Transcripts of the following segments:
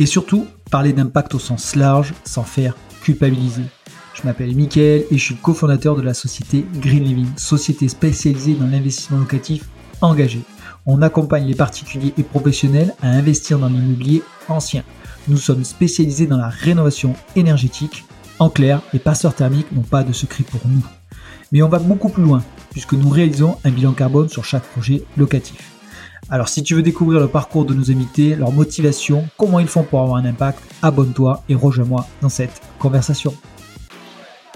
Et surtout, parler d'impact au sens large sans faire culpabiliser. Je m'appelle Mickaël et je suis cofondateur de la société Green Living, société spécialisée dans l'investissement locatif engagé. On accompagne les particuliers et professionnels à investir dans l'immobilier ancien. Nous sommes spécialisés dans la rénovation énergétique. En clair, les passeurs thermiques n'ont pas de secret pour nous. Mais on va beaucoup plus loin, puisque nous réalisons un bilan carbone sur chaque projet locatif. Alors si tu veux découvrir le parcours de nos invités, leur motivation, comment ils font pour avoir un impact, abonne-toi et rejoins-moi dans cette conversation.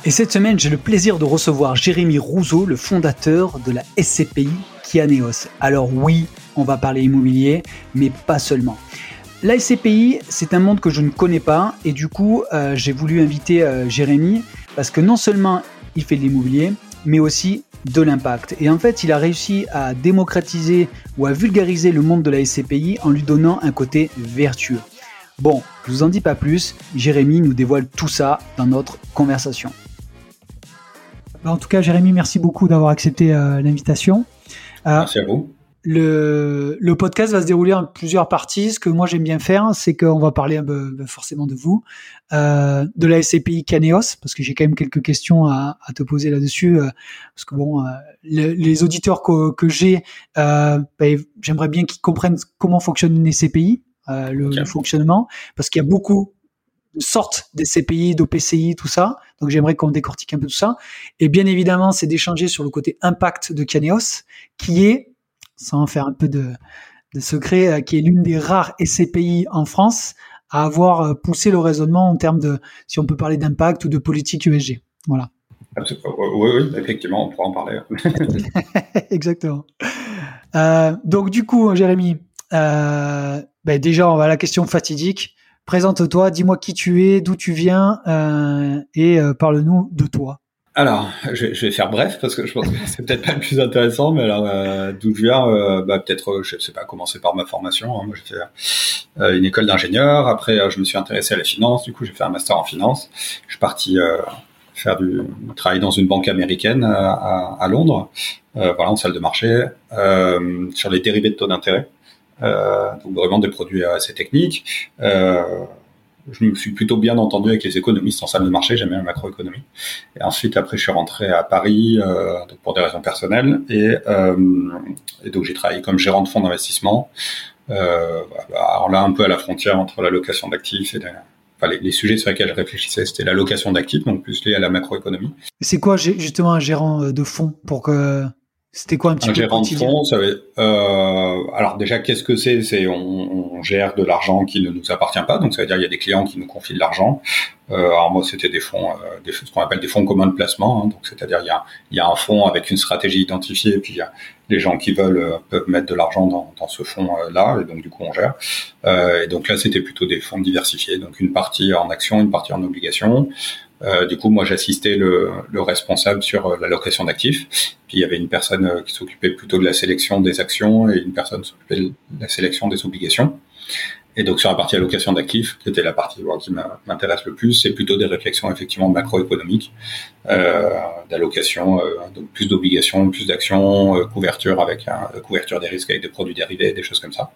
Et cette semaine, j'ai le plaisir de recevoir Jérémy Rousseau, le fondateur de la SCPI Kianeos. Alors oui, on va parler immobilier, mais pas seulement. La SCPI, c'est un monde que je ne connais pas et du coup, euh, j'ai voulu inviter euh, Jérémy parce que non seulement il fait de l'immobilier, mais aussi de l'impact. Et en fait, il a réussi à démocratiser ou à vulgariser le monde de la SCPI en lui donnant un côté vertueux. Bon, je vous en dis pas plus, Jérémy nous dévoile tout ça dans notre conversation. Bah, en tout cas, Jérémy, merci beaucoup d'avoir accepté euh, l'invitation. Euh, merci à vous. Le, le, podcast va se dérouler en plusieurs parties. Ce que moi j'aime bien faire, c'est qu'on va parler un peu, ben, forcément de vous, euh, de la SCPI Caneos, parce que j'ai quand même quelques questions à, à te poser là-dessus. Euh, parce que bon, euh, les auditeurs que, que j'ai, euh, ben, j'aimerais bien qu'ils comprennent comment fonctionne une SCPI, le, le, fonctionnement, parce qu'il y a beaucoup de sortes des CPI, d'OPCI, tout ça. Donc j'aimerais qu'on décortique un peu tout ça. Et bien évidemment, c'est d'échanger sur le côté impact de Caneos, qui est sans faire un peu de, secret, euh, qui est l'une des rares SCPI en France à avoir euh, poussé le raisonnement en termes de, si on peut parler d'impact ou de politique USG. Voilà. Oui, oui, effectivement, on pourra en parler. Exactement. Euh, donc du coup, Jérémy, ben, déjà, on va à la question fatidique. Présente-toi, dis-moi qui tu es, d'où tu viens, et parle-nous de toi. Alors, je, vais faire bref parce que je pense que c'est peut-être pas le plus intéressant, mais alors euh, d'où je viens, euh, bah, peut-être, euh, je sais pas, commencer par ma formation. Hein. Moi, j'ai fait une école d'ingénieur. Après, je me suis intéressé à la finance. Du coup, j'ai fait un master en finance. Je suis parti faire du travail dans une banque américaine à, à Londres, voilà, en salle de marché, sur les dérivés de taux d'intérêt. donc vraiment des produits assez techniques je me suis plutôt bien entendu avec les économistes en salle de marché, j'aimais la macroéconomie. Et ensuite, après, je suis rentré à Paris euh, pour des raisons personnelles. Et, euh, et donc, j'ai travaillé comme gérant de fonds d'investissement. Euh, alors là, un peu à la frontière entre la location d'actifs et enfin, les, les, sujets sur lesquels je réfléchissais, c'était la location d'actifs, donc plus lié à la macroéconomie. C'est quoi justement un gérant de fonds pour que c'était quoi un petit un gérant de fonds, ça veut, euh, alors déjà qu'est-ce que c'est? C'est on, on, gère de l'argent qui ne nous appartient pas, donc ça veut dire il y a des clients qui nous confient de l'argent. Euh, alors moi c'était des fonds, euh, des, ce qu'on appelle des fonds communs de placement, hein, donc c'est-à-dire il y a, il y a un fonds avec une stratégie identifiée, puis il y a les gens qui veulent euh, peuvent mettre de l'argent dans, dans ce fonds là, et donc du coup on gère. Euh, et donc là c'était plutôt des fonds diversifiés, donc une partie en action, une partie en obligation. Euh, du coup, moi, j'assistais le, le, responsable sur euh, la location d'actifs. Puis il y avait une personne euh, qui s'occupait plutôt de la sélection des actions et une personne s'occupait de la sélection des obligations. Et donc sur la partie allocation d'actifs, qui était la partie qui m'intéresse le plus, c'est plutôt des réflexions effectivement macroéconomiques, euh, d'allocation, euh, donc plus d'obligations, plus d'actions, euh, couverture avec un, couverture des risques avec des produits dérivés, des choses comme ça.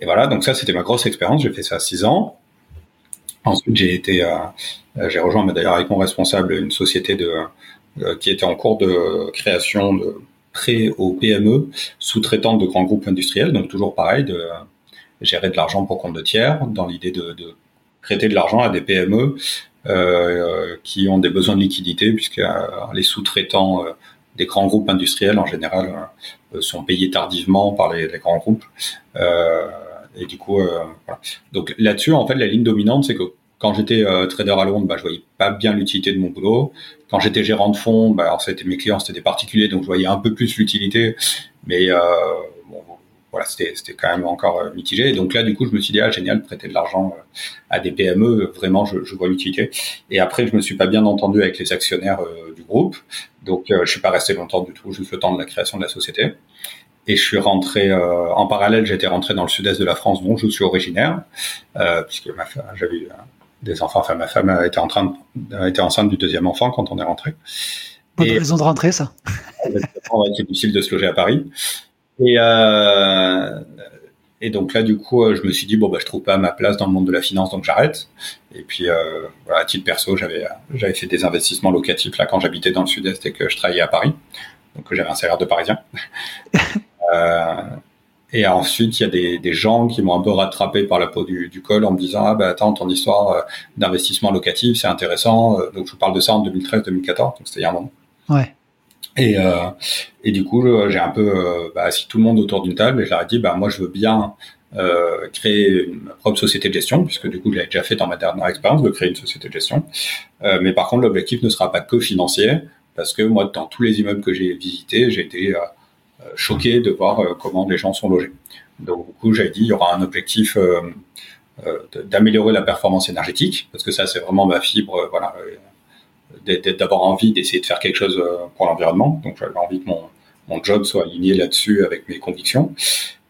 Et voilà, donc ça c'était ma grosse expérience. J'ai fait ça six ans. Ensuite, j'ai été, euh, euh, j'ai rejoint d'ailleurs avec mon responsable une société de euh, qui était en cours de création de prêts aux PME sous-traitantes de grands groupes industriels. Donc toujours pareil, de gérer de l'argent pour compte de tiers, dans l'idée de, de, prêter de l'argent à des PME euh, qui ont des besoins de liquidité, puisque les sous-traitants des grands groupes industriels en général sont payés tardivement par les, les grands groupes. Euh, et du coup, euh, voilà. Donc là-dessus, en fait, la ligne dominante, c'est que quand j'étais euh, trader à Londres, bah, je voyais pas bien l'utilité de mon boulot. Quand j'étais gérant de fonds, bah, alors c'était mes clients, c'était des particuliers, donc je voyais un peu plus l'utilité. Mais euh, bon, voilà, c'était c'était quand même encore mitigé. Et donc là, du coup, je me suis dit ah génial, prêter de l'argent à des PME, vraiment, je, je vois l'utilité. Et après, je me suis pas bien entendu avec les actionnaires du groupe, donc je suis pas resté longtemps du tout, juste le temps de la création de la société. Et je suis rentré en parallèle, j'étais rentré dans le sud-est de la France, dont je suis originaire, puisque j'avais des enfants. Enfin, ma femme était en train, était enceinte du deuxième enfant quand on est rentré. Bonne raison de rentrer, ça. c'est difficile de se loger à Paris. Et, euh, et donc là, du coup, je me suis dit bon bah je trouve pas ma place dans le monde de la finance, donc j'arrête. Et puis euh, voilà, à titre perso, j'avais j'avais fait des investissements locatifs là quand j'habitais dans le sud-est et que je travaillais à Paris, donc j'avais un salaire de Parisien. euh, et ensuite, il y a des, des gens qui m'ont un peu rattrapé par la peau du, du col en me disant ah bah attends ton histoire euh, d'investissement locatif c'est intéressant. Euh, donc je vous parle de ça en 2013-2014, donc c'était il y a un moment. Ouais. Et, euh, et du coup, j'ai un peu bah, assis tout le monde autour d'une table et je leur ai dit, bah, moi, je veux bien euh, créer une, ma propre société de gestion, puisque du coup, je l'avais déjà fait dans ma dernière expérience de créer une société de gestion. Euh, mais par contre, l'objectif ne sera pas que financier, parce que moi, dans tous les immeubles que j'ai visités, j'ai été choqué de voir comment les gens sont logés. Donc, du coup, j'avais dit, il y aura un objectif d'améliorer la performance énergétique, parce que ça, c'est vraiment ma fibre. voilà d'avoir envie d'essayer de faire quelque chose euh, pour l'environnement. Donc j'avais envie que mon, mon job soit aligné là-dessus avec mes convictions.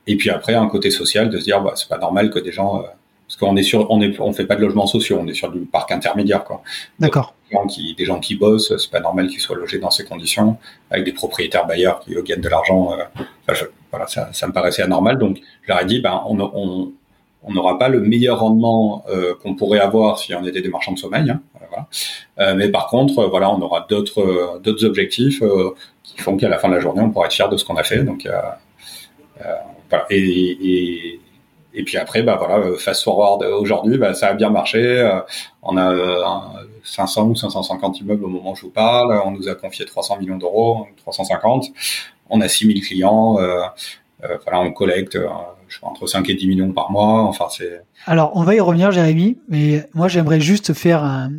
Et puis après, un côté social, de se dire, bah, c'est pas normal que des gens, euh, parce qu'on est sur, on est, on fait pas de logements sociaux, on est sur du parc intermédiaire, quoi. D'accord. Des gens qui, des gens qui bossent, c'est pas normal qu'ils soient logés dans ces conditions, avec des propriétaires bailleurs qui gagnent de l'argent. Euh, voilà, ça, ça me paraissait anormal. Donc, je leur ai dit, ben, on, on, on n'aura pas le meilleur rendement euh, qu'on pourrait avoir si on était des marchands de sommeil. Hein, voilà. euh, mais par contre, euh, voilà, on aura d'autres euh, d'autres objectifs qui font qu'à la fin de la journée, on pourra être fier de ce qu'on a fait. Donc, voilà. Et, et, et, puis après, bah voilà, fast forward aujourd'hui, bah, ça a bien marché. on a 500 ou 550 immeubles au moment où je vous parle. On nous a confié 300 millions d'euros, 350. On a 6000 clients. voilà, on collecte entre 5 et 10 millions par mois. Enfin, c'est. Alors, on va y revenir, Jérémy, mais moi, j'aimerais juste faire un,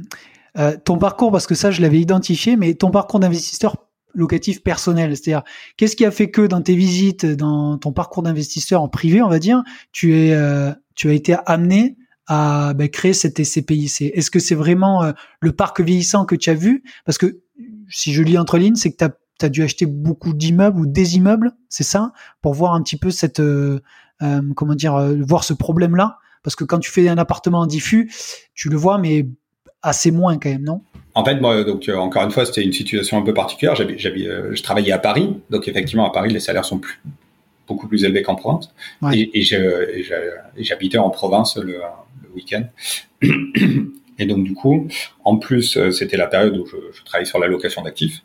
euh, ton parcours, parce que ça, je l'avais identifié, mais ton parcours d'investisseur locatif personnel, c'est-à-dire qu'est-ce qui a fait que dans tes visites, dans ton parcours d'investisseur en privé, on va dire, tu euh, as été amené à bah, créer cette SCPIC. Est-ce que c'est vraiment euh, le parc vieillissant que tu as vu? Parce que si je lis entre lignes, c'est que tu as, dû acheter beaucoup d'immeubles ou des immeubles, c'est ça, pour voir un petit peu cette, euh, voir ce problème-là. Parce que quand tu fais un appartement en diffus, tu le vois, mais assez moins quand même, non? En fait, moi, donc euh, encore une fois, c'était une situation un peu particulière. J'avais, je travaillais à Paris, donc effectivement à Paris, les salaires sont plus, beaucoup plus élevés qu'en province. Et, et, j'habitais en province le, le week-end. Et donc du coup, en plus, c'était la période où je, je travaillais sur la location d'actifs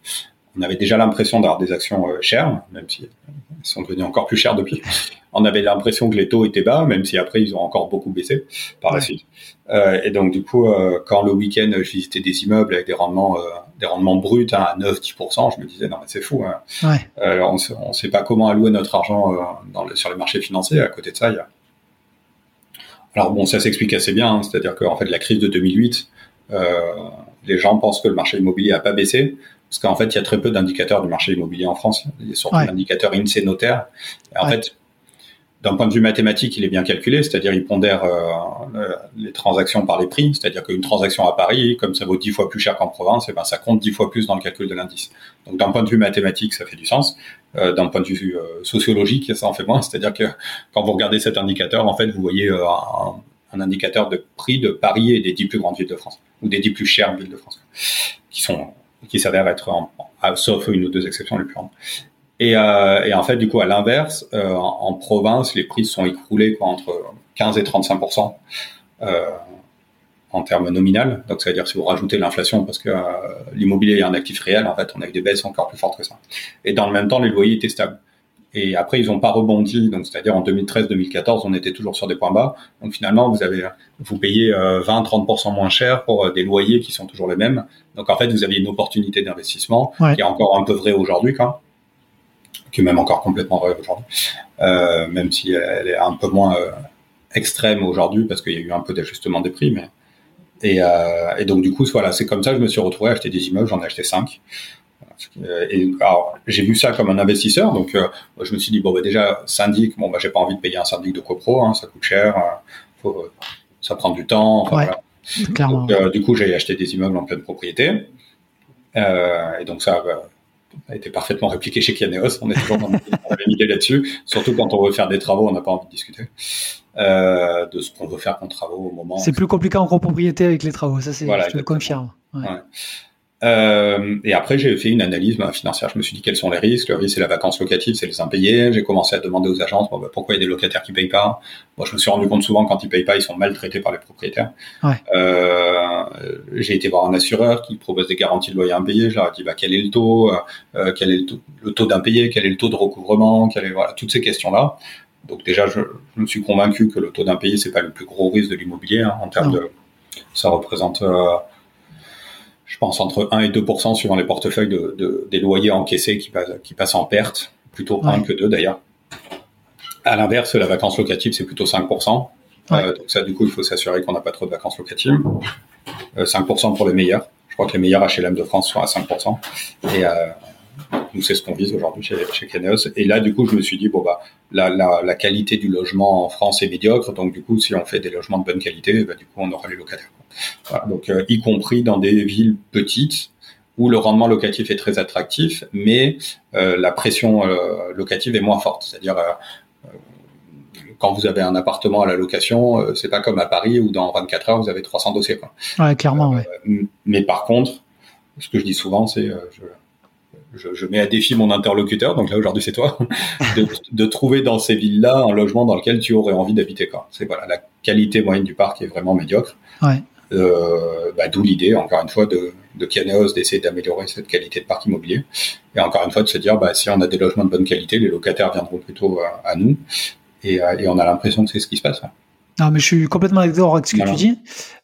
on avait déjà l'impression d'avoir des actions euh, chères, même si elles sont devenues encore plus chères depuis. On avait l'impression que les taux étaient bas, même si après ils ont encore beaucoup baissé par la suite. Euh, et donc du coup, euh, quand le week-end je visitais des immeubles avec des rendements, euh, des rendements bruts hein, à 9-10%, je me disais non mais c'est fou. Hein. Ouais. on ne sait pas comment allouer notre argent dans le, sur les marchés financiers. À côté de ça, il y a. Alors bon, ça s'explique assez bien, hein. c'est-à-dire qu'en fait la crise de 2008, les gens pensent que le marché immobilier a pas baissé, parce qu'en fait, il y a très peu d'indicateurs du marché immobilier en France. Il y a surtout l'indicateur INSEE notaire. Et en fait, d'un point de vue mathématique, il est bien calculé, c'est-à-dire il pondère euh, les transactions par les prix, c'est-à-dire qu'une transaction à Paris, comme ça vaut dix fois plus cher qu'en province, et eh ben ça compte dix fois plus dans le calcul de l'indice. Donc d'un point de vue mathématique, ça fait du sens. Euh, d'un point de vue euh, sociologique, ça en fait moins, c'est-à-dire que quand vous regardez cet indicateur, en fait, vous voyez euh, un, un, indicateur de prix de Paris et des dix plus grandes villes de France, ou des dix plus chères villes de France, qui sont qui s'avère être, sauf une ou deux exceptions les plus grandes. Et, euh, et en fait, du coup, à l'inverse, euh, en, province, les prix sont écroulés quoi, entre 15 et 35% euh, en termes nominal. Donc, ça veut dire si vous rajoutez l'inflation, parce que euh, l'immobilier est un actif réel, en fait, on a eu des baisses encore plus fortes que ça. Et dans le même temps, les loyers étaient stables. Et après, ils n'ont pas rebondi. Donc, c'est-à-dire en 2013-2014, on était toujours sur des points bas. Donc, finalement, vous avez, vous payez 20-30% euh, moins cher pour euh, des loyers qui sont toujours les mêmes. Donc, en fait, vous aviez une opportunité d'investissement qui est encore un peu vraie aujourd'hui, quand qui est même encore complètement vraie aujourd'hui, euh, même si elle est un peu moins euh, extrême aujourd'hui parce qu'il y a eu un peu d'ajustement des prix. Mais et, euh, et donc, du coup, voilà, c'est comme ça que je me suis retrouvé à acheter des immeubles. J'en ai acheté cinq Et alors, j'ai vu ça comme un investisseur, donc je me suis dit bon bah déjà syndic, bon bah j'ai pas envie de payer un syndic de copro, hein, ça coûte cher, faut, ça prend du temps. Enfin, Clairement. Donc, du coup, j'ai acheté des immeubles en pleine propriété, et donc ça a été parfaitement répliqué chez Kianeos. On est toujours dans la là-dessus. Surtout quand on veut faire des travaux, on n'a pas envie de discuter euh, de ce qu'on veut faire comme travaux au moment. C'est plus compliqué en copropriété avec les travaux, ça c'est, je le confirme. Ouais. Euh, et après, j'ai fait une analyse ben, financière. Je me suis dit quels sont les risques? Le risque, c'est la vacance locative, c'est les impayés. J'ai commencé à demander aux agences bon, ben, pourquoi il y a des locataires qui payent pas? Moi, je me suis rendu compte souvent quand ils payent pas, ils sont maltraités par les propriétaires. Ouais. Euh, j'ai été voir un assureur qui propose des garanties de loyer impayé. Je leur ai dit bah, quel est le taux, euh, quel est le taux, le taux d'impayé, quel est le taux de recouvrement, quel est, voilà, toutes ces questions-là. Donc déjà, je, je, me suis convaincu que le taux d'impayé c'est pas le plus gros risque de l'immobilier hein, en termes de, ça représente euh, je pense entre 1 et 2% suivant les portefeuilles de, de, des loyers encaissés qui passent, qui passent en perte, plutôt ouais. 1 que 2 d'ailleurs. À l'inverse, la vacance locative, c'est plutôt 5 ouais. euh, Donc ça, du coup, il faut s'assurer qu'on n'a pas trop de vacances locatives. Euh, 5% pour les meilleurs. Je crois que les meilleurs HLM de France sont à 5 Et euh, nous, c'est ce qu'on vise aujourd'hui chez, chez Keneos. Et là, du coup, je me suis dit, bon, bah, la, la, la, qualité du logement en France est médiocre. Donc, du coup, si on fait des logements de bonne qualité, bah, du coup, on aura les locataires. Voilà, donc, euh, y compris dans des villes petites où le rendement locatif est très attractif, mais euh, la pression euh, locative est moins forte. C'est-à-dire, quand vous avez un appartement à la location, c'est pas comme à Paris où dans 24 heures, vous avez 300 dossiers. Quoi. Ouais, clairement, ouais. Mais par contre, ce que je dis souvent, c'est... Je, je, je, mets à défi mon interlocuteur, donc là aujourd'hui c'est toi, de, de, trouver dans ces villes-là un logement dans lequel tu aurais envie d'habiter. C'est voilà, la qualité moyenne du parc est vraiment médiocre. Ouais. Euh, bah, D'où l'idée, encore une fois, de, de Kianeos d'essayer d'améliorer cette qualité de parc immobilier. Et encore une fois, de se dire, bah, si on a des logements de bonne qualité, les locataires viendront plutôt à, à nous. Et, et, on a l'impression que c'est ce qui se passe. Non, mais je suis complètement d'accord avec ce que voilà. tu dis,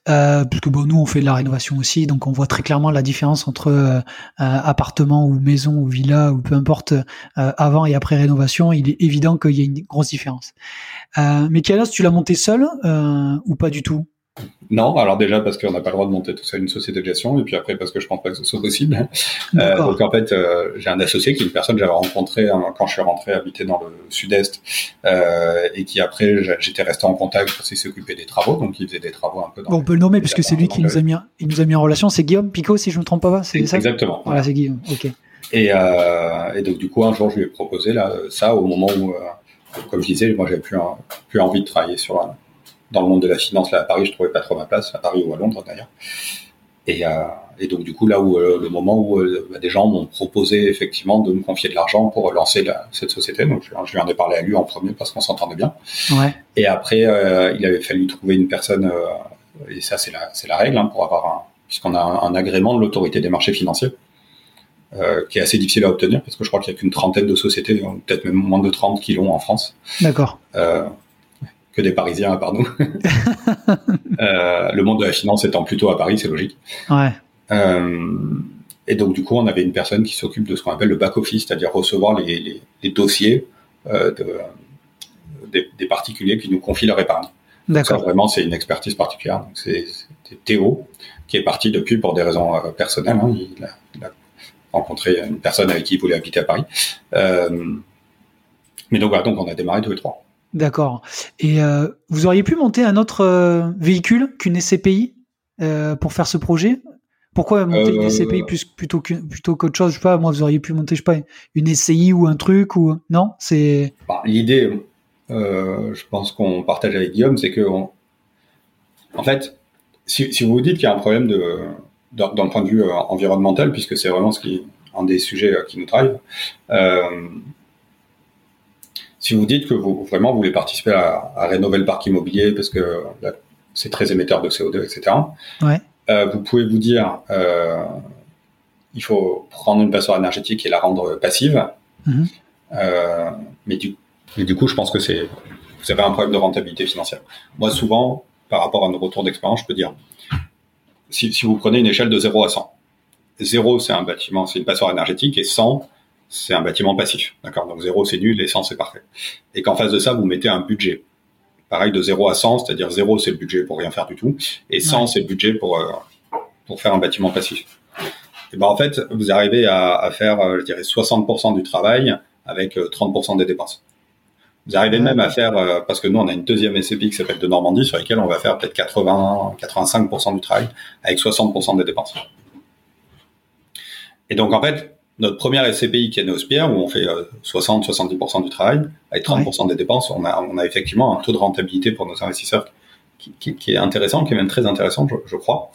euh, puisque bon, nous on fait de la rénovation aussi, donc on voit très clairement la différence entre euh, appartement ou maison ou villa ou peu importe euh, avant et après rénovation. Il est évident qu'il y a une grosse différence. Euh, mais Kianos, tu l'as monté seul euh, ou pas du tout? Non, alors déjà parce qu'on n'a pas le droit de monter tout ça une société de gestion, et puis après parce que je pense pas que ce soit possible. Euh, donc en fait, euh, j'ai un associé qui est une personne que j'avais rencontrée hein, quand je suis rentré habiter dans le sud-est, euh, et qui après j'étais resté en contact parce qu'il s'occupait des travaux, donc il faisait des travaux un peu. Dans bon, on peut le nommer puisque c'est lui qui nous a mis, il nous a mis en relation. C'est Guillaume Picot, si je ne me trompe pas. C'est ça? Exactement. Voilà, c'est Guillaume. Ok. Et, et, donc du coup un jour je lui ai proposé là ça au moment où, comme je disais, moi j'avais plus, plus envie de travailler sur dans le monde de la finance là à Paris, je trouvais pas trop ma place à Paris ou à Londres d'ailleurs. Et, euh, et, donc du coup là où euh, le moment où euh, bah, des gens m'ont proposé effectivement de me confier de l'argent pour lancer la, cette société, donc je, je, lui en ai parlé à lui en premier parce qu'on s'entendait bien. Ouais. Et après euh, il avait fallu trouver une personne euh, et ça c'est la c'est la règle hein, pour avoir un puisqu'on a un, un, agrément de l'autorité des marchés financiers. qui est assez difficile à obtenir parce que je crois qu'il y a qu'une trentaine de sociétés, peut-être même moins de 30 qui l'ont en France. D'accord que des Parisiens à part nous. euh, le monde de la finance étant plutôt à Paris, c'est logique. Ouais. Euh, et donc du coup, on avait une personne qui s'occupe de ce qu'on appelle le back office, c'est-à-dire recevoir les, les, les dossiers euh, de, des, des, particuliers qui nous confient leur épargne. D'accord. Vraiment, c'est une expertise particulière. C'est Théo qui est parti depuis pour des raisons euh, personnelles. Hein. Il, a, il, a, rencontré une personne avec qui il voulait habiter à Paris. Mais donc voilà, donc on a démarré tous les trois. D'accord. Et euh, vous auriez pu monter un autre euh, véhicule qu'une SCPI euh, pour faire ce projet? Pourquoi monter une SCPI plus, plutôt que, plutôt qu'autre chose? Je sais pas. Moi, vous auriez pu monter, je sais pas, une SCI ou un truc ou non? C'est bah, l'idée. je pense qu'on partage avec Guillaume, c'est que on... en fait, si, si, vous vous dites qu'il y a un problème de d'un point de vue environnemental, puisque c'est vraiment ce qui un des sujets qui nous drive si vous dites que vous vraiment voulez participer à, à rénover le parc immobilier parce que c'est très émetteur de CO2, etc. Ouais. Euh, vous pouvez vous dire, euh, il faut prendre une passoire énergétique et la rendre passive. Mmh. Euh, mais, du, mais du coup, je pense que c'est vous avez un problème de rentabilité financière. Moi, souvent, par rapport à nos retours d'expérience, je peux dire, si, si, vous prenez une échelle de 0 à 100, 0, c'est un bâtiment, c'est une passoire énergétique, et 100, c'est un bâtiment passif. D'accord? Donc 0 c'est nul, et 100 c'est parfait. Et qu'en face de ça, vous mettez un budget. Pareil de 0 à 100, c'est-à-dire 0 c'est le budget pour rien faire du tout, et 100 ouais. c'est le budget pour, euh, pour faire un bâtiment passif. Et ben en fait, vous arrivez à, à faire, je dirais, 60% du travail avec 30% des dépenses. Vous arrivez même à faire, parce que nous on a une deuxième SCPI qui s'appelle de Normandie, sur laquelle on va faire peut-être 80, 85% du travail avec 60% des dépenses. Et donc en fait, notre première SCPI qui est Neospierre, où on fait 60-70% du travail, avec 30% des dépenses, on a, on a effectivement un taux de rentabilité pour nos investisseurs qui, qui, qui est intéressant, qui est même très intéressant, je, je crois.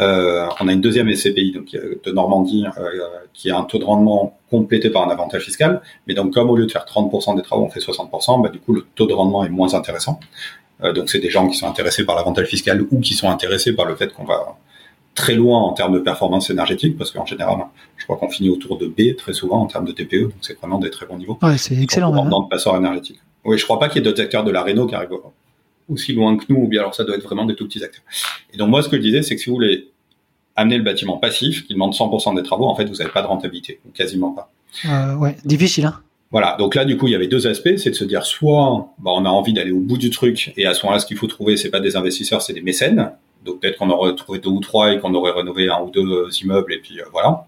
Euh, on a une deuxième SCPI donc, de Normandie euh, qui a un taux de rendement complété par un avantage fiscal. Mais donc, comme au lieu de faire 30% des travaux, on fait 60%, bah, du coup, le taux de rendement est moins intéressant. Euh, donc, c'est des gens qui sont intéressés par l'avantage fiscal ou qui sont intéressés par le fait qu'on va très loin en termes de performance énergétique, parce qu'en général, je crois qu'on finit autour de B très souvent en termes de TPE, donc c'est vraiment des très bons niveaux. Ouais, c'est excellent. Dans, hein. le passeur énergétique. Oui, je crois pas qu'il y ait d'autres acteurs de la Renault qui arrivent aussi loin que nous, ou bien alors ça doit être vraiment des tout petits acteurs. Et donc moi, ce que je disais, c'est que si vous voulez amener le bâtiment passif, qui demande 100% des travaux, en fait, vous n'avez pas de rentabilité, ou quasiment pas. Euh, ouais, difficile, hein. Voilà, donc là, du coup, il y avait deux aspects, c'est de se dire soit bah, on a envie d'aller au bout du truc, et à ce moment-là, ce qu'il faut trouver, c'est pas des investisseurs, c'est des mécènes. Donc peut-être qu'on aurait trouvé deux ou trois et qu'on aurait rénové un ou deux immeubles, et puis euh, voilà.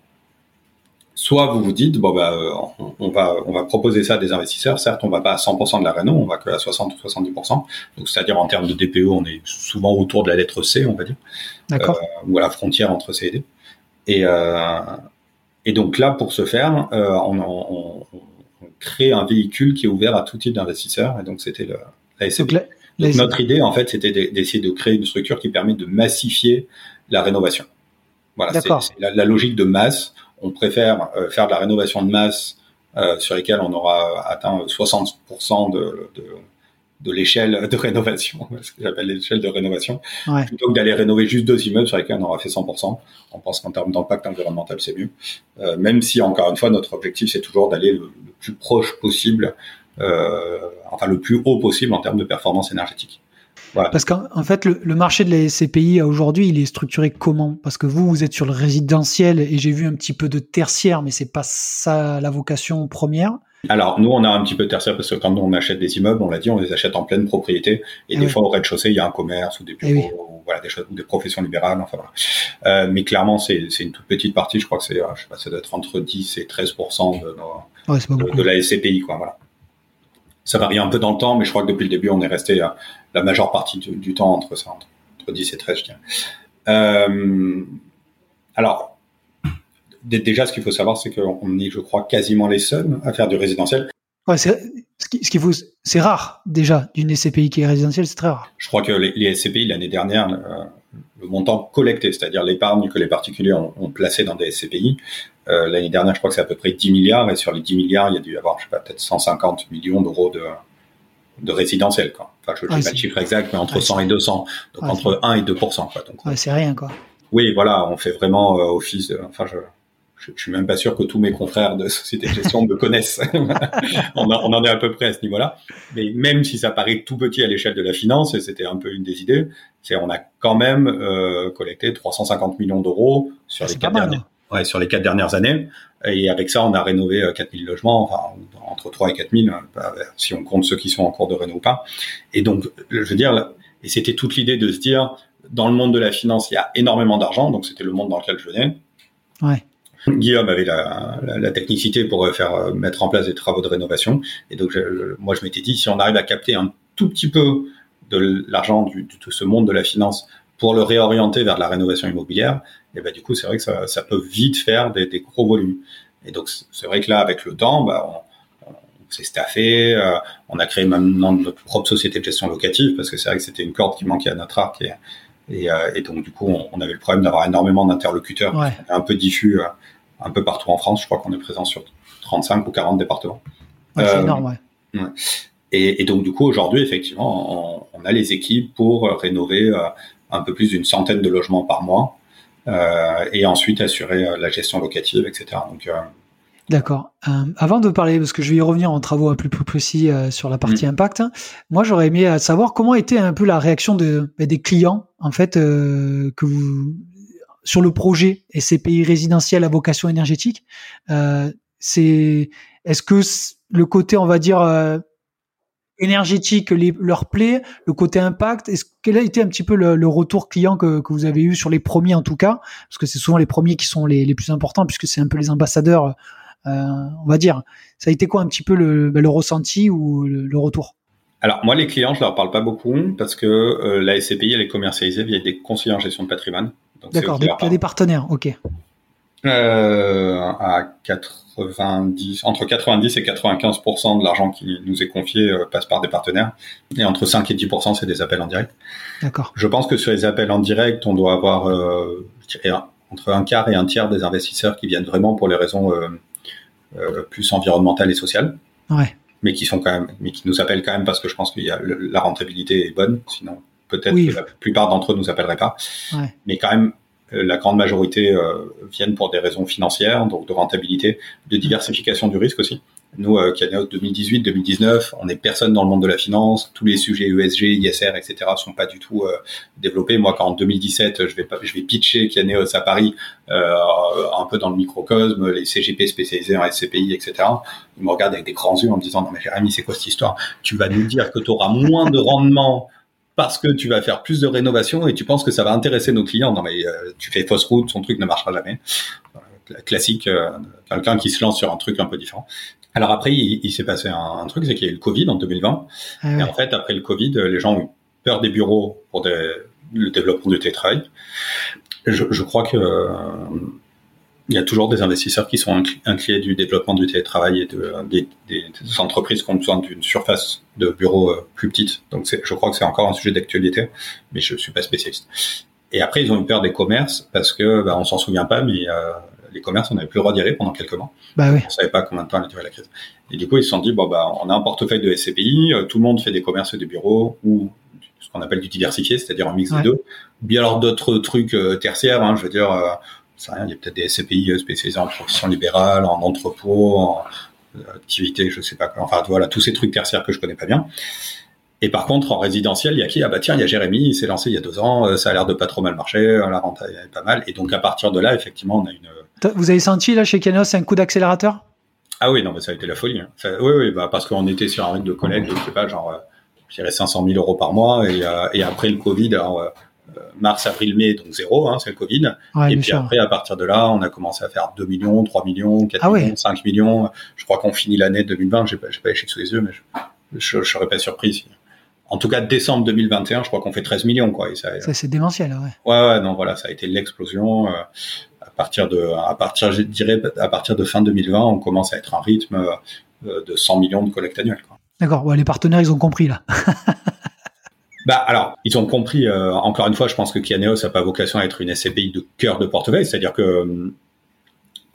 Soit vous vous dites bon bah euh, on, va on va proposer ça à des investisseurs. Certes on va pas à 100% de la réno on va que à 60 ou 70% donc c'est-à-dire en termes de DPE on est souvent autour de la lettre C on va dire. D'accord. Euh, ou à la frontière entre C et D. Et euh, et donc là pour ce faire euh, on, on, on, crée un véhicule qui est ouvert à tout type d'investisseurs. Et donc c'était le la SCP. Donc, notre idée en fait c'était d'essayer de créer une structure qui permet de massifier la rénovation voilà c'est la, la logique de masse on préfère euh, faire de la rénovation de masse euh, sur lesquelles on aura atteint 60% de, de, de l'échelle de rénovation, ce que j'appelle l'échelle de rénovation, ouais. plutôt que d'aller rénover juste deux immeubles sur lesquels on aura fait 100%. On pense qu'en termes d'impact environnemental, c'est mieux. Euh, même si, encore une fois, notre objectif, c'est toujours d'aller le, le, plus proche possible, enfin le plus haut possible en termes de performance énergétique. Voilà. Parce qu'en fait, le, le, marché de la SCPI aujourd'hui, il est structuré comment? Parce que vous, vous êtes sur le résidentiel et j'ai vu un petit peu de tertiaire, mais c'est pas ça la vocation première. Alors, nous, on a un petit peu de tertiaire parce que quand on achète des immeubles, on l'a dit, on les achète en pleine propriété. Et, et des oui. fois, au rez-de-chaussée, il y a un commerce ou des bureaux, oui. ou, voilà, des, choses, ou des professions libérales. Enfin, voilà. Euh, mais clairement, c'est une toute petite partie. Je crois que c'est, je sais pas, ça doit être entre 10 et 13 de, nos, ouais, de, de, la SCPI, quoi. Voilà. Ça varie un peu dans le temps, mais je crois que depuis le début, on est resté la majeure partie du, du temps entre ça, entre, entre 10 et 13, je dirais. Euh, alors, déjà, ce qu'il faut savoir, c'est qu'on est, je crois, quasiment les seuls à faire du résidentiel. Ouais, ce qu'il faut, c'est rare déjà d'une SCPI qui est résidentielle, c'est très rare. Je crois que les, les SCPI l'année dernière, euh, le montant collecté, c'est-à-dire l'épargne que les particuliers ont, ont placé dans des SCPI, euh, l'année dernière, je crois que c'est à peu près 10 milliards, et sur les 10 milliards, il y a dû y avoir, je sais pas, peut-être 150 millions d'euros de, de résidentiel, quoi. Enfin, je n'ai pas le chiffre exact, mais entre ouais, 100 et 200. Donc, ouais, entre 1 et 2 quoi. Donc, ouais, c'est rien, quoi. Oui, voilà, on fait vraiment euh, office, de, enfin, je, je, je, suis même pas sûr que tous mes confrères de société de gestion me connaissent. on, a, on, en est à peu près à ce niveau-là. Mais même si ça paraît tout petit à l'échelle de la finance, et c'était un peu une des idées, c'est on a quand même euh, collecté 350 millions d'euros sur, les quatre dernières, ouais, sur les quatre dernières années. Et avec ça, on a rénové 4000 euh, logements, enfin, entre 3 et 4000, hein, si on compte ceux qui sont en cours de réno ou pas. Et donc, je veux dire, et c'était toute l'idée de se dire, dans le monde de la finance, il y a énormément d'argent, donc c'était le monde dans lequel je venais. Ouais. Guillaume avait la, la, la, technicité pour faire euh, mettre en place des travaux de rénovation. Et donc, je, moi, je m'étais dit, si on arrive à capter un tout petit peu de l'argent de ce monde de la finance pour le réorienter vers de la rénovation immobilière, et ben du coup, c'est vrai que ça, ça, peut vite faire des, des, gros volumes. Et donc, c'est vrai que là, avec le temps, bah, on, on s'est staffé, euh, on a créé maintenant notre propre société de gestion locative parce que c'est vrai que c'était une corde qui manquait à notre arc. Et, et, euh, et donc, du coup, on, on, avait le problème d'avoir énormément d'interlocuteurs ouais. un peu diffus euh, un peu partout en France. Je crois qu'on est présent sur 35 ou 40 départements. Ouais, c'est énorme, ouais. ouais. Et, et, donc, du coup, aujourd'hui, effectivement, on, on, a les équipes pour rénover un peu plus d'une centaine de logements par mois euh, et ensuite assurer la gestion locative, etc. Donc, euh, D'accord. Euh, avant de parler, parce que je vais y revenir en travaux un peu plus précis euh, sur la partie mmh. impact, moi j'aurais aimé savoir comment était un peu la réaction de, des clients, en fait, euh, que vous sur le projet SCPI résidentiel à vocation énergétique. c'est est-ce que le côté, on va dire énergétique les, leur plaît, le côté impact. Est-ce quel a été un petit peu le, retour client que, vous avez eu sur les premiers en tout cas, parce que c'est souvent les premiers qui sont les, plus importants puisque c'est un peu les ambassadeurs, euh, on va dire. Ça a été quoi un petit peu le, le ressenti ou le, retour? Alors moi les clients je leur parle pas beaucoup parce que euh, la SCPI elle est commercialisée via des conseillers en gestion de patrimoine. D'accord, il y a des partenaires, ok. Euh, à 90, entre 90 et 95% de l'argent qui nous est confié euh, passe par des partenaires, et entre 5 et 10% c'est des appels en direct. D'accord. Je pense que sur les appels en direct, on doit avoir, euh, je dirais, entre un quart et un tiers des investisseurs qui viennent vraiment pour les raisons euh plus environnementales et sociales. Ouais. Mais qui sont quand même, mais qui nous appellent quand même parce que je pense que la rentabilité est bonne. Sinon, peut-être que la plupart d'entre eux nous appelleraient pas. Ouais. Mais quand même, euh, la grande majorité euh, viennent pour des raisons financières, donc de rentabilité, de diversification du risque aussi. Nous, euh, 2018-2019, on n'est personne dans le monde de la finance. Tous les sujets ESG, ISR, etc. sont pas du tout euh, développés. Moi, quand en 2017, je vais je vais pitcher Kianeos à Paris, euh, un peu dans le microcosme, les CGP spécialisés en SCPI, etc. Ils me regardent avec des grands yeux en me disant non mais Jérémy, c'est quoi cette histoire? Tu vas nous dire que tu auras moins de rendement parce que tu vas faire plus de rénovation et tu penses que ça va intéresser nos clients. Non, mais euh, tu fais fausse route, son truc ne marchera jamais. Classique, euh, quelqu'un qui se lance sur un truc un peu différent. Alors après, il, s'est passé un, truc, c'est qu'il y a eu le Covid en 2020. Ah et en fait, après le Covid, les gens ont eu peur des bureaux pour des, le développement du télétravail. Je, je crois que il y a toujours des investisseurs qui sont inquiets du développement du télétravail et de, des, des, entreprises qui ont besoin d'une surface de bureau euh, plus petite. Donc je crois que c'est encore un sujet d'actualité, mais je suis pas spécialiste. Et après, ils ont eu peur des commerces parce que bah, on s'en souvient pas, mais euh, les commerces, on n'avait plus le droit d'y aller pendant quelques mois. Bah oui. On savait pas combien de temps allait durer la crise. Et du coup, ils se sont dit bon bah on a un portefeuille de SCPI, euh, tout le monde fait des commerces et des bureaux ou ce qu'on appelle du diversifié, c'est-à-dire un mix des deux. Ou bien alors d'autres trucs euh, tertiaires, hein, je veux dire rien, il y a peut-être des SCPI euh, spécialisés en profession libérale, en entrepôt, en euh, activité, je sais pas quoi. Enfin, voilà, tous ces trucs tertiaires que je connais pas bien. Et par contre, en résidentiel, il y a qui? Ah bah tiens, il y a Jérémy, il s'est lancé il y a deux ans, euh, ça a l'air de pas trop mal marcher, la rente est pas mal. Et donc à partir de là, effectivement, on a une. Vous avez senti là chez Kenos un coup d'accélérateur? Ah oui, non, mais ça a été la folie. Hein. oui, oui, bah parce qu'on était sur un rythme de collègues, je sais pas, genre, je dirais 500 000 euros par mois, et, et après le Covid, alors, mars, avril, mai, donc zéro, hein, c'est le Covid. et puis après, à partir de là, on a commencé à faire 2 millions, 3 millions, 4 ah millions, 5 millions. Je crois qu'on finit l'année 2020, j'ai pas, j'ai pas les sous les yeux, mais je, je, serais pas surpris. En tout cas, décembre 2021, je crois qu'on fait 13 millions, quoi. ça, ça c'est démentiel, ouais. Ouais, ouais, non, voilà, ça a été l'explosion. Euh, à partir de, à partir, je dirais, à partir de fin 2020, on commence à être un rythme euh, de 100 millions de collecte annuelle, D'accord. Ouais, les partenaires, ils ont compris, là. Bah alors, ils ont compris. Euh, encore une fois, je pense que Kianeos n'a pas vocation à être une SCPI de cœur de portefeuille, c'est-à-dire que euh,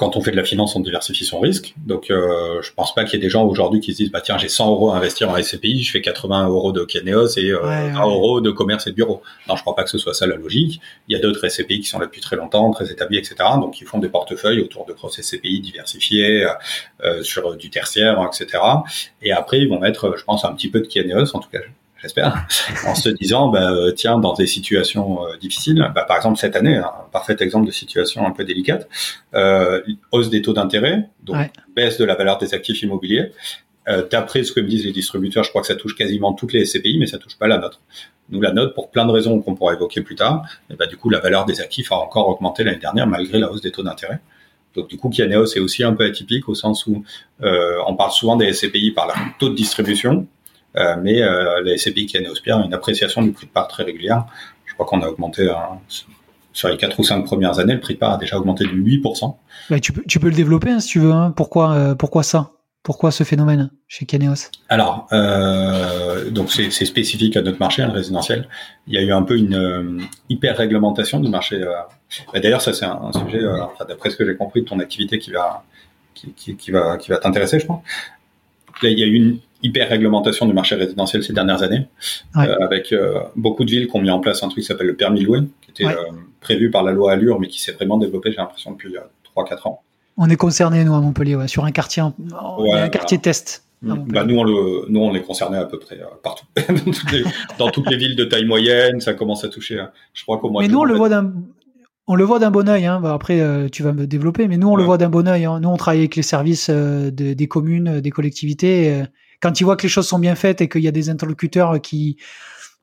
quand on fait de la finance, on diversifie son risque. Donc, euh, je pense pas qu'il y ait des gens aujourd'hui qui se disent bah tiens, j'ai 100 euros à investir en SCPI, je fais 80 euros de Kianeos et euh, 20 euros de commerce et de bureau. Non, je crois pas que ce soit ça la logique. Il y a d'autres SCPI qui sont là depuis très longtemps, très établis, etc. Donc, ils font des portefeuilles autour de grosses SCPI diversifiés euh, sur du tertiaire, etc. Et après, ils vont mettre, je pense, un petit peu de Kianeos, en tout cas j'espère, en se disant, bah, euh, tiens, dans des situations euh, difficiles, bah, par exemple cette année, un parfait exemple de situation un peu délicate, euh, hausse des taux d'intérêt, donc baisse de la valeur des actifs immobiliers. Euh, D'après ce que me disent les distributeurs, je crois que ça touche quasiment toutes les SCPI, mais ça touche pas la nôtre. Nous, la nôtre, pour plein de raisons qu'on pourra évoquer plus tard, et bah, du coup, la valeur des actifs a encore augmenté l'année dernière malgré la hausse des taux d'intérêt. Donc du coup, Kianeos est aussi un peu atypique au sens où euh, on parle souvent des SCPI par leur taux de distribution, mais euh, la SCPI qui a une appréciation du prix de part très régulière. Je crois qu'on a augmenté euh, sur les 4 ou 5 premières années, le prix de part a déjà augmenté de 8%. Bah, tu, peux, tu peux le développer hein, si tu veux. Hein. Pourquoi, pourquoi ça? Pourquoi ce phénomène chez Caneos Alors, euh, donc c'est spécifique à notre marché, hein, résidentiel. Il y a eu un peu une hyper réglementation du marché. D'ailleurs, ça c'est un, sujet, d'après ce que j'ai compris de ton activité, qui va qui, qui, qui va qui va t'intéresser, je pense. Là, il y a eu une hyper réglementation du marché résidentiel ces dernières années, euh, avec euh, beaucoup de villes qui ont mis en place un truc qui s'appelle le permis louer, qui était euh, prévu par la loi Allure, mais qui s'est vraiment développé, j'ai l'impression, depuis 3-4 ans. On est concerné, nous, à Montpellier, ouais, sur un quartier, un quartier test. Bah, nous, on le, nous, on est concerné à peu près partout. dans, toutes les, villes de taille moyenne, ça commence à toucher, je crois qu'au moins. Mais nous, on le voit d'un, on le voit d'un bon oeil. Hein. Bah, après, tu vas me développer, mais nous, on le voit d'un bon oeil. Hein. Nous, on travaille avec les services des communes, des collectivités quand ils voient que les choses sont bien faites et qu'il y a des interlocuteurs qui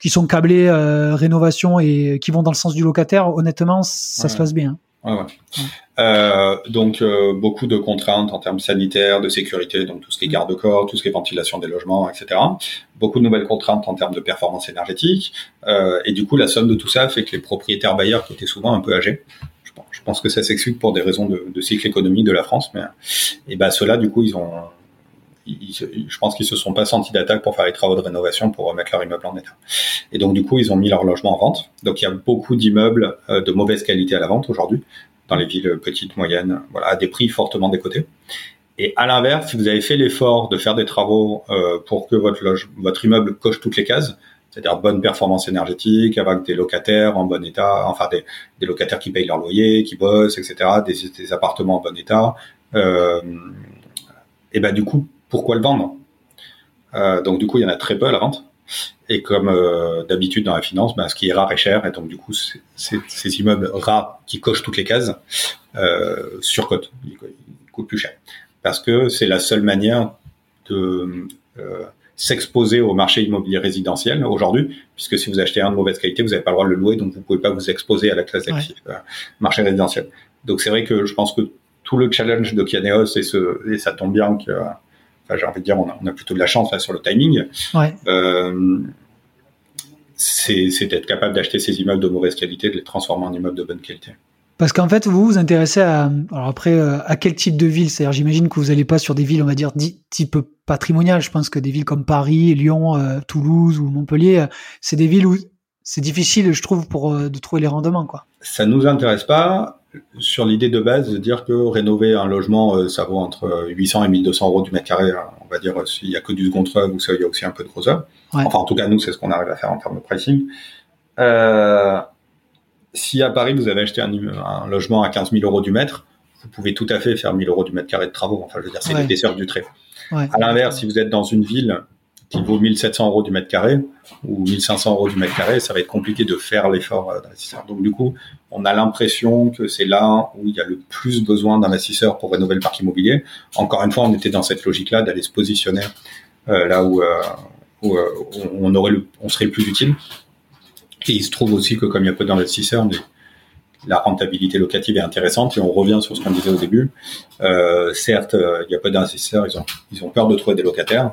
qui sont câblés rénovation et qui vont dans le sens du locataire, honnêtement, ça se passe bien. Ouais, ouais. Euh, donc euh, beaucoup de contraintes en termes sanitaires, de sécurité, donc tout ce qui est garde-corps, tout ce qui est ventilation des logements, etc. Beaucoup de nouvelles contraintes en termes de performance énergétique. Euh, et du coup, la somme de tout ça fait que les propriétaires bailleurs qui étaient souvent un peu âgés, je pense, je pense que ça s'explique pour des raisons de, de, cycle économique de la France, mais et ben ceux-là, du coup, ils ont je pense qu'ils se sont pas sentis d'attaque pour faire les travaux de rénovation pour remettre leur immeuble en état. Et donc du coup, ils ont mis leur logement en vente. Donc il y a beaucoup d'immeubles euh, de mauvaise qualité à la vente aujourd'hui dans les villes petites, moyennes, voilà, à des prix fortement décotés. Et à l'inverse, si vous avez fait l'effort de faire des travaux euh, pour que votre loge, votre immeuble coche toutes les cases, c'est-à-dire bonne performance énergétique, avec des locataires en bon état, enfin des, locataires qui payent leur loyer, qui bossent, etc., des, des appartements en bon état, euh, et ben du coup, pourquoi le vendre? Euh, Donc du coup, il y en a très peu à la vente. Et comme euh, d'habitude dans la finance, ben, ce qui est rare est cher, et donc du coup, c'est ces immeubles rares qui cochent toutes les cases euh, surcotent, ils, ils coûtent plus cher, parce que c'est la seule manière de euh, s'exposer au marché immobilier résidentiel aujourd'hui, puisque si vous achetez un de mauvaise qualité, vous n'avez pas le droit de le louer, donc vous pouvez pas vous exposer à la classe active euh, marché résidentiel. Donc c'est vrai que je pense que tout le challenge de Kianeos, et, ce, et ça tombe bien que j'ai envie de dire, on a, plutôt de la chance là, sur le timing. Ouais. Euh, c'est d'être capable d'acheter ces immeubles de mauvaise qualité, de les transformer en immeubles de bonne qualité. Parce qu'en fait, vous vous intéressez à, alors après, euh, à quel type de ville? C'est-à-dire, j'imagine que vous n'allez pas sur des villes, on va dire, type patrimonial. Je pense que des villes comme Paris, Lyon, euh, Toulouse ou Montpellier, c'est des villes où c'est difficile, je trouve, pour de trouver les rendements, quoi. Ça nous intéresse pas sur l'idée de base de dire que rénover un logement, euh, ça vaut entre 800 et 1200 euros du mètre carré, hein, on va dire s'il y a que du second œuvre ou il y a aussi un peu de gros œuvre. Enfin, en tout cas, nous, c'est ce qu'on arrive à faire en termes de pricing. Euh, si à Paris, vous avez acheté un, logement à 15 000 euros du mètre, vous pouvez tout à fait faire 1000 euros du mètre carré de travaux. Enfin, je veux dire, c'est l'épaisseur du trait. À l'inverse, si vous êtes dans une ville qui vaut 1700 euros du mètre carré ou 1500 euros du mètre carré, ça va être compliqué de faire l'effort euh, d'investisseur. Donc du coup, on a l'impression que c'est là où il y a le plus besoin d'investisseurs pour rénover le parc immobilier. Encore une fois, on était dans cette logique-là d'aller se positionner euh, là où, euh, on serait le plus utile. Et il se trouve aussi que comme il y a peu d'investisseurs, la rentabilité locative est intéressante et on revient sur ce qu'on disait au début. Certes, il y a peu d'investisseurs, ils ont peur de trouver des locataires,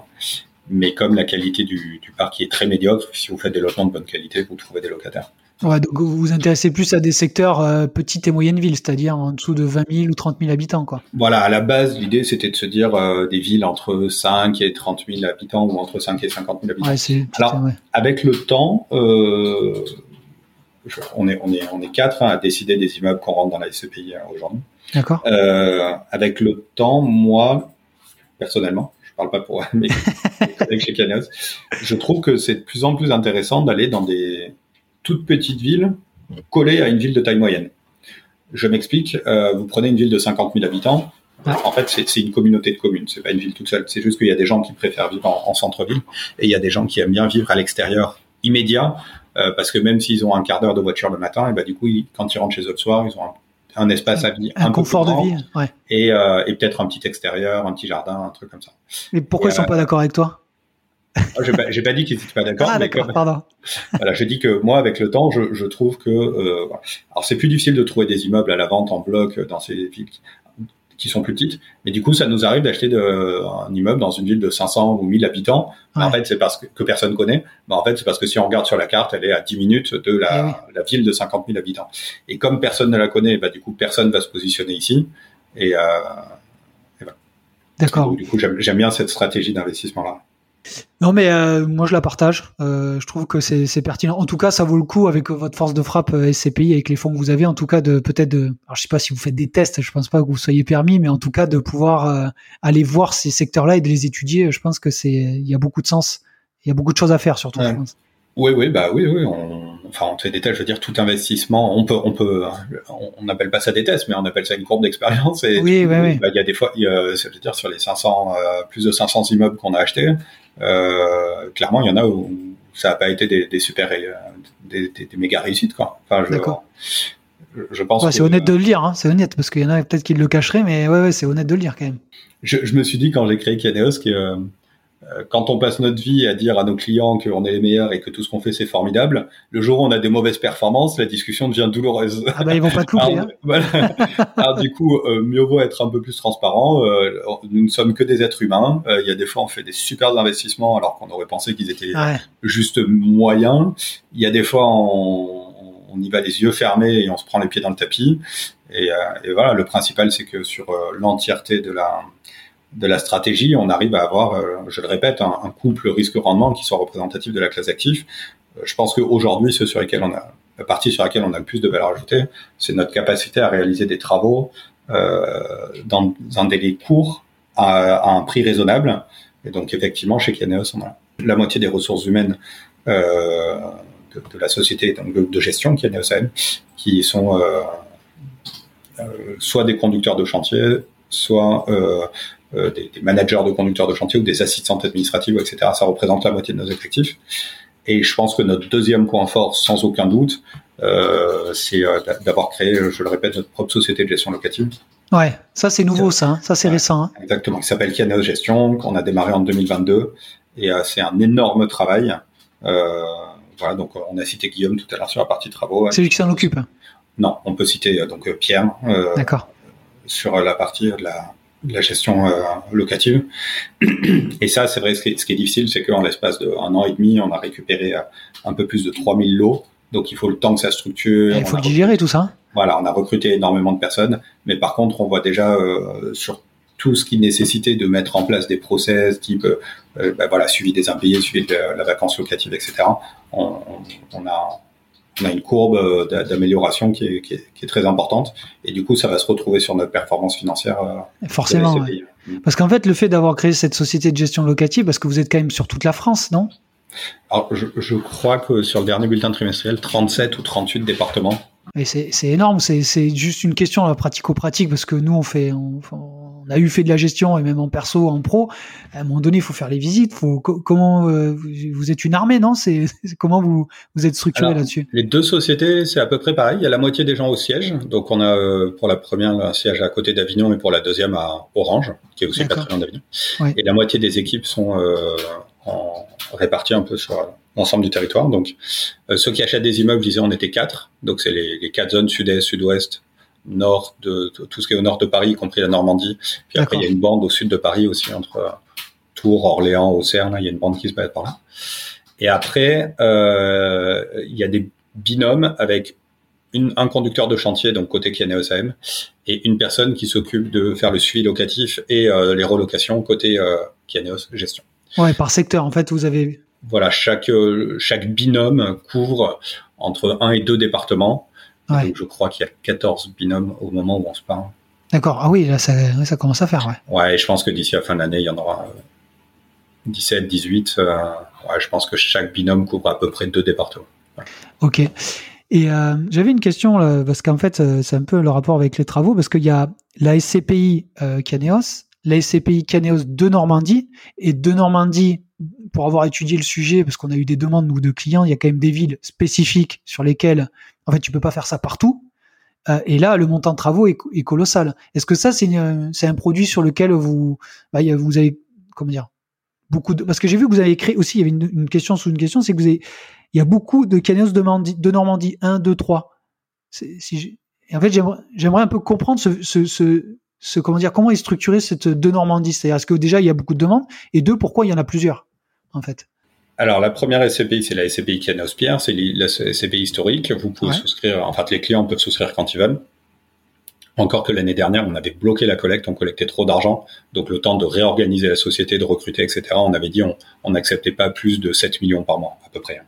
mais comme la qualité du, du, parc est très médiocre, si vous faites des logements de bonne qualité, vous trouvez des locataires. Ouais, donc vous vous intéressez plus à des secteurs euh, petites et moyennes villes, c'est-à-dire en dessous de 20 000 ou 30 000 habitants, quoi. Voilà, à la base, l'idée c'était de se dire euh, des villes entre 5 et 30 000 habitants ou entre 5 et 50 000 habitants. Ouais, Alors, ouais. avec le temps, euh, on est on est on est quatre hein, à décider des immeubles qu'on rentre dans la SCPI hein, aujourd'hui. D'accord. Euh, avec le temps, moi, personnellement, parle pas pour mes collègues chez Caneos, je trouve que c'est de plus en plus intéressant d'aller dans des toutes petites villes collées à une ville de taille moyenne. Je m'explique, euh, vous prenez une ville de 50 000 habitants, en fait, c'est une communauté de communes. C'est pas une ville toute seule. C'est juste qu'il y a des gens qui préfèrent vivre en, en centre-ville et il y a des gens qui aiment bien vivre à l'extérieur immédiat euh, parce que même s'ils ont un quart d'heure de voiture le matin, et ben du coup, ils, quand ils rentrent chez eux le soir, ils ont un, un espace à vie, un, un confort de vie, ouais. et, euh, et peut-être un petit extérieur, un petit jardin, un truc comme ça. Mais pourquoi et, ils sont euh, pas d'accord avec toi? Ah, j'ai pas, pas, dit qu'ils étaient pas d'accord. Ah d'accord, pardon. Voilà, je dis que moi, avec le temps, je, je trouve que, euh, alors c'est plus difficile de trouver des immeubles à la vente en bloc dans ces villes qui sont plus petites, mais du coup, ça nous arrive d'acheter un immeuble dans une ville de 500 ou 1000 habitants. Ouais. En fait, c'est parce que, que personne connaît. Mais en fait, c'est parce que si on regarde sur la carte, elle est à 10 minutes de la, oui. la ville de 50 000 habitants. Et comme personne ne la connaît, bah, du coup, personne va se positionner ici. Et, euh, et voilà. D'accord. Du coup, j'aime bien cette stratégie d'investissement-là. Non, mais euh, moi je la partage. Euh, je trouve que c'est pertinent. En tout cas, ça vaut le coup avec votre force de frappe euh, SCPI, avec les fonds que vous avez, en tout cas de peut-être de. Alors, je sais pas si vous faites des tests. Je pense pas que vous soyez permis, mais en tout cas de pouvoir euh, aller voir ces secteurs-là et de les étudier. Je pense que c'est il y a beaucoup de sens. Il y a beaucoup de choses à faire surtout. Ouais. Je pense. Oui, oui, bah oui, oui. On, enfin, on fait des tests. Je veux dire, tout investissement, on peut, on peut, on n'appelle pas ça des tests, mais on appelle ça une courbe d'expérience. Et oui, oui, oui. Bah, il y a des fois, il y a, je veux dire, sur les 500, euh, plus de 500 immeubles qu'on a achetés, euh, clairement, il y en a où ça n'a pas été des, des super, euh, des, des, des, méga réussites, quoi. Enfin, je, je pense. Ouais, c'est honnête de le lire, hein, c'est honnête, parce qu'il y en a peut-être qui le cacheraient, mais ouais, ouais c'est honnête de le lire quand même. Je, je, me suis dit quand j'ai créé Kianeos que quand on passe notre vie à dire à nos clients qu'on est les meilleurs et que tout ce qu'on fait c'est formidable, le jour où on a des mauvaises performances, la discussion devient douloureuse. Ah bah ils vont pas te couper. Alors, voilà. Alors, du coup, euh, mieux vaut être un peu plus transparent. Euh, nous ne sommes que des êtres humains. Euh, Il y a des fois on fait des super investissements alors qu'on aurait pensé qu'ils étaient Ouais. juste moyens. Il y a des fois on, on y va les yeux fermés et on se prend les pieds dans le tapis. Et, euh, et voilà, le principal c'est que sur euh, l'entièreté de la de la stratégie, on arrive à avoir, euh, je le répète, un, couple risque-rendement qui soit représentatif de la classe active. Euh, je pense qu'aujourd'hui, ce sur lesquels on a, la partie sur laquelle on a le plus de valeur ajoutée, c'est notre capacité à réaliser des travaux euh, dans un délai court à, un prix raisonnable. Et donc, effectivement, chez Kianeos, on a la moitié des ressources humaines euh, de, de la société donc de, de gestion Kianeos AM, qui sont euh, euh, soit des conducteurs de chantier, soit euh, euh, des, des managers de conducteurs de chantier ou des assistantes administratives, etc. Ça représente la moitié de nos effectifs. Et je pense que notre deuxième point fort, sans aucun doute, euh, c'est euh, d'a- d'avoir créé, je le répète, notre propre société de gestion locative. Ouais, ça c'est nouveau ça, hein. ça c'est Ouais. récent. hein. Exactement, qui s'appelle Kianeos Gestion, qu'on a démarré en 2022. Et euh, c'est un énorme travail. Euh, voilà, donc on a cité Guillaume tout à l'heure sur la partie travaux. C'est lui qui s'en occupe. hein. Non, on peut citer donc Pierre D'accord. sur la partie de la, la gestion euh, locative. Et ça, c'est vrai, ce qui est, ce qui est difficile, c'est qu'en l'espace d'un an et demi, on a récupéré euh, un peu plus de 3000 lots. Donc il faut le temps que ça structure. Il faut le digérer tout ça. voilà, on a recruté énormément de personnes, mais par contre, on voit déjà euh, sur tout ce qui nécessitait de mettre en place des process, type euh, euh, ben voilà, suivi des impayés, suivi de la, la vacance locative, etc. On, on, on a on a une courbe euh, d'a- d'amélioration qui est, qui, est, qui est très importante, et du coup, ça va se retrouver sur notre performance financière. euh, Forcément. ouais. Mm. Parce qu'en fait, le fait d'avoir créé cette société de gestion locative, parce que vous êtes quand même sur toute la France, non? Alors, je, je crois que sur le dernier bulletin trimestriel, 37 ou 38 départements. Et c'est c'est énorme, c'est c'est juste une question là, pratico-pratique, parce que nous, on fait, on, on a eu fait de la gestion, et même en perso, en pro, à un moment donné, il faut faire les visites, faut, co- comment, euh, vous- êtes une armée, non? C'est comment vous, vous êtes structuré là-dessus? Les deux sociétés, c'est à peu près pareil. Il y a la moitié des gens au siège. Donc, on a euh, pour la première un siège à côté d'Avignon et pour la deuxième à Orange, qui est aussi pas D'accord. très loin d'Avignon. Et la moitié des équipes sont euh, en, réparties un peu sur l'ensemble du territoire. Donc, euh, ceux qui achètent des immeubles, disais, on était quatre. Donc, c'est les, les quatre zones sud-est, sud-ouest, nord, de, tout ce qui est au nord de Paris, y compris la Normandie. Puis après, il y a une bande au sud de Paris aussi, entre euh, Tours, Orléans, Auxerre. Il y a une bande qui se balade par là. Et après, euh, il y a des binômes avec une, un conducteur de chantier, donc côté Kianeos AM, et une personne qui s'occupe de faire le suivi locatif et euh, les relocations côté euh, Kianeos Gestion. Ouais, par secteur, en fait, vous avez. Voilà, chaque, euh, chaque binôme couvre entre un et deux départements. Ouais. Donc je crois qu'il y a 14 binômes au moment où on se parle. D'accord. Ah oui, là, ça, commence à faire, ouais. Ouais, et je pense que d'ici la fin de l'année, il y en aura euh, 17, 18. euh, ouais, je pense que chaque binôme couvre à peu près deux départements. Ok. Et euh, j'avais une question, là, parce qu'en fait, euh, c'est un peu le rapport avec les travaux, parce qu'il y a la SCPI euh, Caneos, la SCPI Caneos de Normandie, et de Normandie, pour avoir étudié le sujet, parce qu'on a eu des demandes, nous, de clients, il y a quand même des villes spécifiques sur lesquelles, en fait, tu peux pas faire ça partout. Euh, et là, le montant de travaux est, colossal. Est-ce que ça, c'est un produit sur lequel vous, bah, vous avez, comment dire, beaucoup de, parce que j'ai vu que vous avez créé aussi, il y avait une, question sous une question, c'est que vous avez, il y a beaucoup de Caneos de Normandie, de Normandie 1, 2, 3. C'est- Si en fait, j'aimerais j'aimerais un peu comprendre ce, ce, ce, ce- comment dire, comment est structurée cette de Normandie? C'est-à-dire, est-ce que déjà il y a beaucoup de demandes? Et deux, pourquoi il y en a plusieurs, en fait? Alors, la première SCPI, c'est la SCPI Kianos Pierre, c'est la SCPI historique. Vous pouvez Ouais. souscrire, en fait, les clients peuvent souscrire quand ils veulent. Encore que l'année dernière, on avait bloqué la collecte, on collectait trop d'argent. Donc, le temps de réorganiser la société, de recruter, etc., on avait dit on n'acceptait pas plus de 7 millions par mois, à peu près.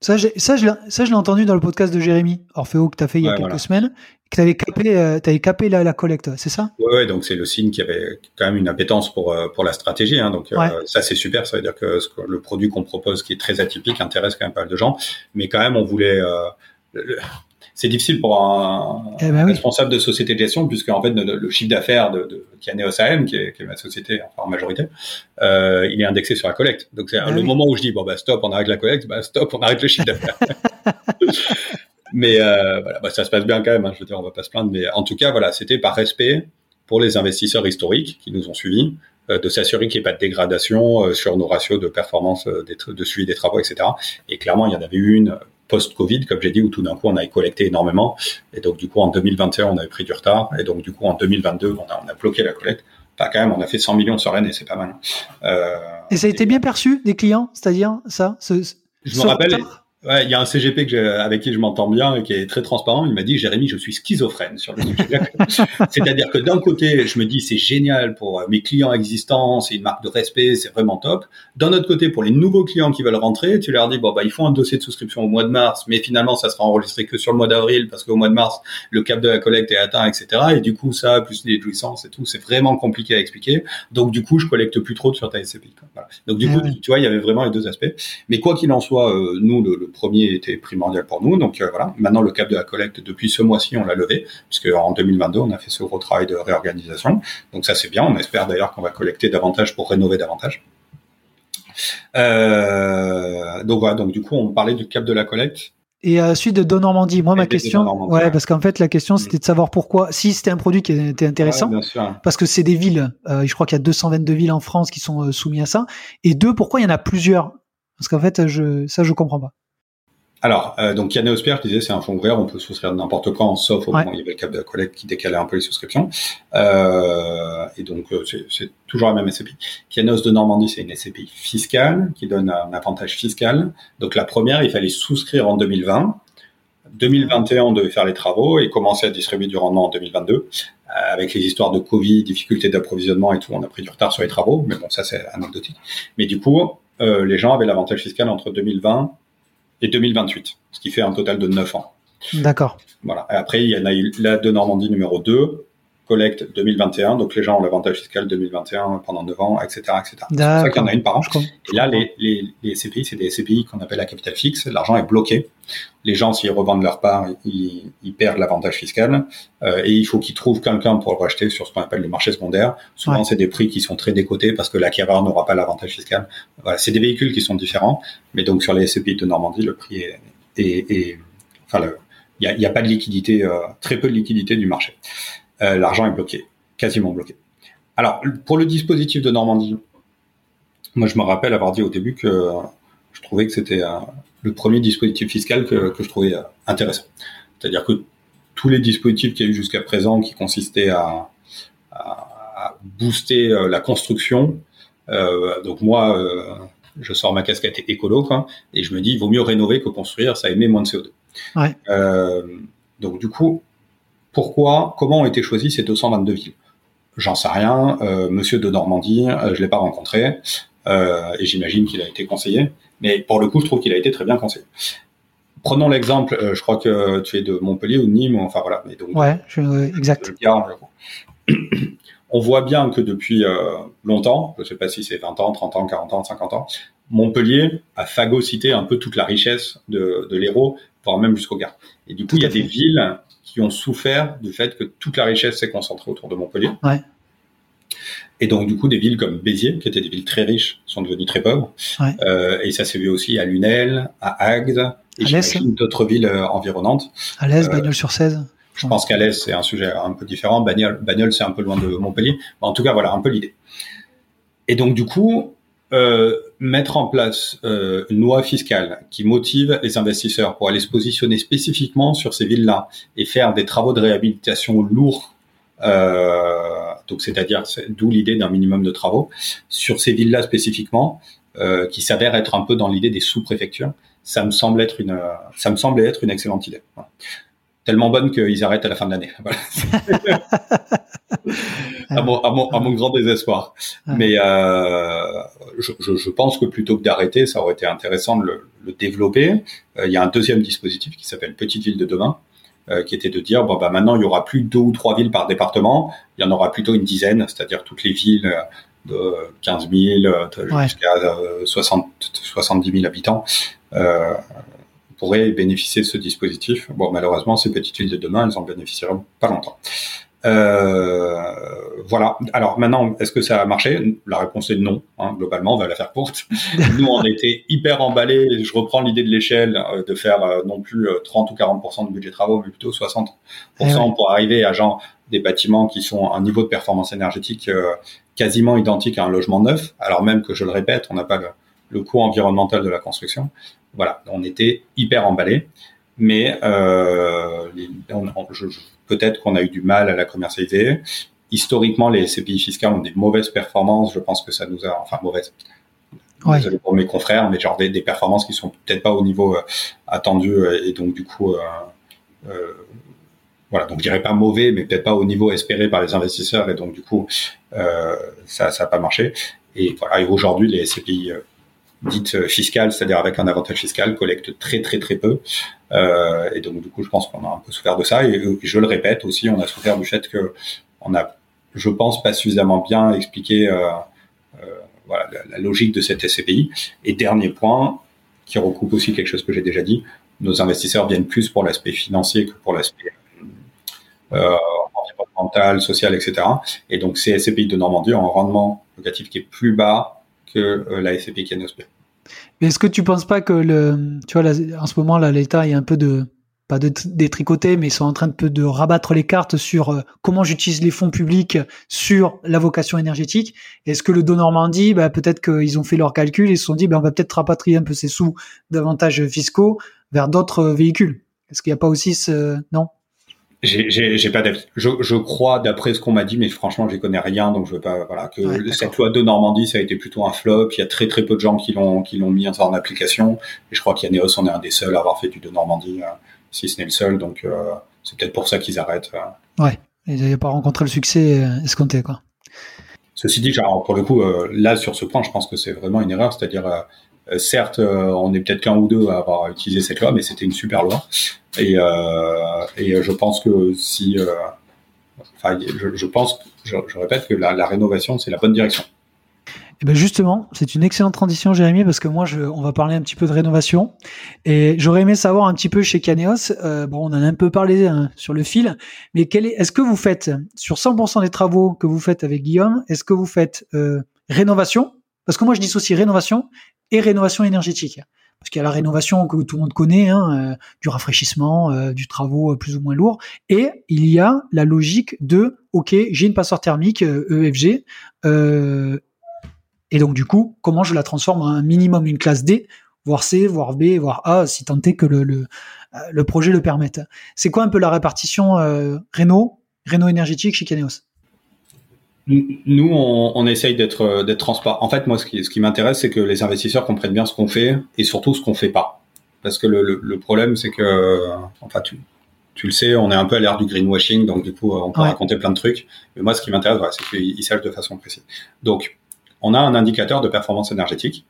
Ça, ça, je l'ai- entendu dans le podcast de Jérémy Orfeo que tu as fait il y a Ouais, quelques voilà. semaines, tu avais capé, euh, capé la, la collecte, c'est ça? Ouais, donc c'est le signe qu'il y avait quand même une appétence pour euh, pour la stratégie. Hein, donc euh, ça c'est super, ça veut dire que, ce que le produit qu'on propose, qui est très atypique, intéresse quand même pas mal de gens. Mais quand même, on voulait. euh, le- c'est difficile pour un, Eh ben oui. responsable de société de gestion, puisque en fait le, le chiffre d'affaires de, de Kianeos AM, qui est, qui est ma société enfin, en majorité, il est indexé sur la collecte. Donc c'est Ah le oui. moment où je dis bon bah stop, on arrête la collecte, bah stop, on arrête le chiffre d'affaires. Mais euh, voilà, bah, ça se passe bien quand même. Hein, je veux dire, on va pas se plaindre. Mais en tout cas, voilà, c'était par respect pour les investisseurs historiques qui nous ont suivis, de s'assurer qu'il n'y ait pas de dégradation sur nos ratios de performance de suivi des travaux, etc. Et clairement, il y en avait eu une post-Covid, comme j'ai dit, où tout d'un coup, on avait collecté énormément. Et donc, du coup, en 2021, on avait pris du retard. Et donc, du coup, en 2022, on a, on a bloqué la collecte. Enfin, quand même, on a fait 100 millions sur l'année, c'est pas mal. Euh, et ça a été bien perçu des clients, c'est-à-dire ça ce, Je me rappelle, Ouais, il y a un CGP que avec qui je m'entends bien et qui est très transparent. Il m'a dit, Jérémy, je suis schizophrène sur le sujet. C'est-à-dire que d'un côté, je me dis, c'est génial pour euh, mes clients existants, c'est une marque de respect, c'est vraiment top. D'un autre côté, pour les nouveaux clients qui veulent rentrer, tu leur dis, bon, bah, ils font un dossier de souscription au mois de mars, mais finalement, ça sera enregistré que sur le mois d'avril parce qu'au mois de mars, le cap de la collecte est atteint, etc. Et du coup, ça, plus les jouissances et tout, c'est vraiment compliqué à expliquer. Donc, du coup, je collecte plus trop sur ta SCPI. Voilà. Donc, du ah coup, tu vois, il y avait vraiment les deux aspects. Mais quoi qu'il en soit, euh, nous, le premier était primordial pour nous. Donc euh, voilà, maintenant le cap de la collecte, depuis ce mois-ci, on l'a levé, puisque en 2022, on a fait ce gros travail de réorganisation. Donc ça, c'est bien. On espère d'ailleurs qu'on va collecter davantage pour rénover davantage. Euh, donc voilà, donc du coup, on parlait du cap de la collecte. Et à suite de Normandie, moi ma question, ouais, parce qu'en fait la question c'était de savoir pourquoi, si c'était un produit qui était intéressant, parce que c'est des villes, euh, je crois qu'il y a 222 villes en France qui sont soumises à ça, et deux, pourquoi il y en a plusieurs? Parce qu'en fait, je, ça je comprends pas. Alors, euh, donc Yann je disais, c'est un fonds ouvert, on peut souscrire n'importe quand, sauf au moment où il y avait le cap de la collecte qui décalait un peu les souscriptions. Euh, et donc, euh, c'est toujours la même SCPI. Kianos de Normandie, c'est une SCPI fiscale qui donne un avantage fiscal. Donc, la première, il fallait souscrire en 2020. 2021, on devait faire les travaux et commencer à distribuer du rendement en 2022. Euh, avec les histoires de Covid, difficultés d'approvisionnement et tout, on a pris du retard sur les travaux, mais bon, ça c'est anecdotique. Mais du coup, euh, les gens avaient l'avantage fiscal entre 2020 et 2028, ce qui fait un total de 9 ans. D'accord. Voilà. Et après, il y en a eu la de Normandie numéro 2, collecte 2021, donc les gens ont l'avantage fiscal 2021 pendant 9 ans, etc. etc. C'est pour ça qu'il y en a une par an. Et là, les, les, les SCPI, c'est des SCPI qu'on appelle la capital fixe. L'argent est bloqué. Les gens, s'ils revendent leur part, ils, ils perdent l'avantage fiscal. Euh, et il faut qu'ils trouvent quelqu'un pour le racheter sur ce qu'on appelle le marché secondaire. Souvent, c'est des prix qui sont très décotés parce que l'acquéreur n'aura pas l'avantage fiscal. Voilà, c'est des véhicules qui sont différents. Mais donc, sur les SCPI de Normandie, le prix est... est, est enfin, il n'y a, a, pas de liquidité, euh, très peu de liquidité du marché. Euh, l'argent est bloqué, quasiment bloqué. Alors, pour le dispositif de Normandie, moi, je me rappelle avoir dit au début que je trouvais que c'était euh, le premier dispositif fiscal que, je trouvais euh, intéressant. C'est-à-dire que tous les dispositifs qu'il y a eu jusqu'à présent qui consistaient à, booster la construction, donc moi, je sors ma casquette écolo, et je me dis, il vaut mieux rénover que construire, ça émet moins de CO2. Ouais. donc du coup, pourquoi, comment ont été choisis ces 222 villes? J'en sais rien. Euh, Monsieur de Normandie, euh, je l'ai pas rencontré euh, et j'imagine qu'il a été conseillé. Mais pour le coup, je trouve qu'il a été très bien conseillé. Prenons l'exemple. Euh, je crois que tu es de Montpellier ou de Nîmes. Enfin voilà. Mais donc, ouais, je, exact. on voit bien que depuis longtemps, je ne sais pas si c'est 20 ans, 30 ans, 40 ans, 50 ans, Montpellier a phagocyté un peu toute la richesse de, de l'Hérault, voire même jusqu'au Gard. Et du coup, il y a des villes qui ont souffert du fait que toute la richesse s'est concentrée autour de Montpellier. Ouais. Et donc, du coup, des villes comme Béziers, qui étaient des villes très riches, sont devenues très pauvres. Ouais. Euh, et ça s'est vu aussi à Lunel, à Agde, et d'autres villes euh, environnantes. À l'Est, euh, Bagnols-sur-Cèze. Je pense qu'à l'Est, c'est un sujet un peu différent. Bagnols, c'est un peu loin de Montpellier. en tout cas, voilà, un peu l'idée. Et donc, du coup, euh, mettre en place euh, une loi fiscale qui motive les investisseurs pour aller se positionner spécifiquement sur ces villes-là et faire des travaux de réhabilitation lourds, euh, donc c'est-à-dire d'où l'idée d'un minimum de travaux sur ces villes-là spécifiquement, euh, qui s'avère être un peu dans l'idée des sous-préfectures. Ça me semble être une, ça me semble être une excellente idée. Tellement bonne qu'ils arrêtent à la fin de l'année. Voilà. à, mon, à, mon, à, mon, grand désespoir. Mais euh, je, je, pense que plutôt que d'arrêter, ça aurait été intéressant de le, le développer. Euh, il y a un deuxième dispositif qui s'appelle Petite Ville de demain, euh, qui était de dire bon bah maintenant il y aura plus deux ou trois villes par département, il y en aura plutôt une dizaine, c'est-à-dire toutes les villes de 15 000 jusqu'à 60 70 000 habitants. Euh, pourraient bénéficier de ce dispositif. Bon, malheureusement, ces petites villes de demain, elles en bénéficieront pas longtemps. Euh, voilà. Alors maintenant, est-ce que ça a marché? La réponse est non. Hein, globalement, on va la faire courte. Nous, on était hyper emballés. Je reprends l'idée de l'échelle, euh, de faire euh, non plus 30 ou 40% de budget travaux, mais plutôt 60 eh pour arriver à genre des bâtiments qui sont à un niveau de performance énergétique quasiment identique à un logement neuf, alors même que je le répète, on n'a pas le, le coût environnemental de la construction. Voilà, on était hyper emballés mais euh, peut-être qu'on a eu du mal à la commercialiser. Historiquement, les CPI fiscales ont des mauvaises performances. Je pense que ça nous a, enfin mauvaises. Ouais. Désolé pour mes confrères, mais genre des, des performances qui sont peut-être pas au niveau euh, attendu euh, et donc du coup, euh, euh, voilà. Donc je dirais pas mauvais, mais peut-être pas au niveau espéré par les investisseurs et donc du coup, ça, ça a pas marché. Et voilà. Et aujourd'hui, les CPI dite euh, fiscale, c'est-à-dire avec un avantage fiscal, collecte très très très peu. Euh, et donc du coup, je pense qu'on a un peu souffert de ça. Et, je le répète aussi, on a souffert du fait que on a, je pense, pas suffisamment bien expliqué euh, euh, voilà, la, logique de cette SCPI. Et dernier point, qui recoupe aussi quelque chose que j'ai déjà dit, nos investisseurs viennent plus pour l'aspect financier que pour l'aspect euh, environnemental, social, etc. Et donc ces SCPI de Normandie ont un rendement locatif qui est plus bas que la qui est mais est-ce que tu penses pas que le, tu vois, en ce moment là, l'État est un peu de pas de détricoter, mais ils sont en train de peu de rabattre les cartes sur euh, comment j'utilise les fonds publics sur la vocation énergétique. Est-ce que le don Normandie, bah, peut-être qu'ils ont fait leurs calculs et se sont dit, bah, on va peut-être rapatrier un peu ces sous d'avantages fiscaux vers d'autres véhicules. Est-ce qu'il n'y a pas aussi ce, non? J'ai pas d'avis. Je, je, crois, d'après ce qu'on m'a dit, mais franchement, je connais rien, donc je veux pas. Voilà, que cette loi de Normandie, ça a été plutôt un flop. Il y a très très peu de gens qui l'ont qui l'ont mis en application. Et je crois qu'Yaneos en est un des seuls à avoir fait du de Normandie, euh, si ce n'est le seul. Donc euh, c'est peut-être pour ça qu'ils arrêtent. Euh. Ouais, ils n'avaient pas rencontré le succès escompté, quoi. Ceci dit, genre, pour le coup, là sur ce point, je pense que c'est vraiment une erreur, c'est-à-dire euh, certes, euh, on est peut-être qu'un ou deux à avoir utilisé cette loi, mais c'était une super loi. Et, euh, je pense que si, enfin, je, pense, je, répète que la, rénovation, c'est la bonne direction. Et eh ben justement, c'est une excellente transition, Jérémy, parce que moi, on va parler un petit peu de rénovation. Et j'aurais aimé savoir un petit peu chez Caneos, euh, bon, on en a un peu parlé hein, sur le fil, mais quel est, est-ce que vous faites, sur 100% des travaux que vous faites avec Guillaume, est-ce que vous faites euh, rénovation Parce que moi, je dis aussi rénovation et rénovation énergétique. Parce qu'il y a la rénovation que tout le monde connaît, hein, euh, du rafraîchissement, euh, du travaux euh, plus ou moins lourds, et il y a la logique de, ok, j'ai une passoire thermique EFG, e et donc du coup, comment je la transforme en un minimum une classe D, voire C, voire B, voire A, si tant est que le, le, le projet le permette. C'est quoi un peu la répartition Réno, Réno énergétique chez Caneos nous, on, on essaye d'être d'être transparent. En fait, moi, ce qui, ce qui m'intéresse, c'est que les investisseurs comprennent bien ce qu'on fait et surtout ce qu'on fait pas. Parce que le, le, problème, c'est que, enfin, tu, tu le sais, on est un peu à l'ère du greenwashing, donc du coup, on peut raconter plein de trucs. Mais moi, ce qui m'intéresse, voilà, c'est qu'ils sachent de façon précise. Donc, on a un indicateur de performance énergétique.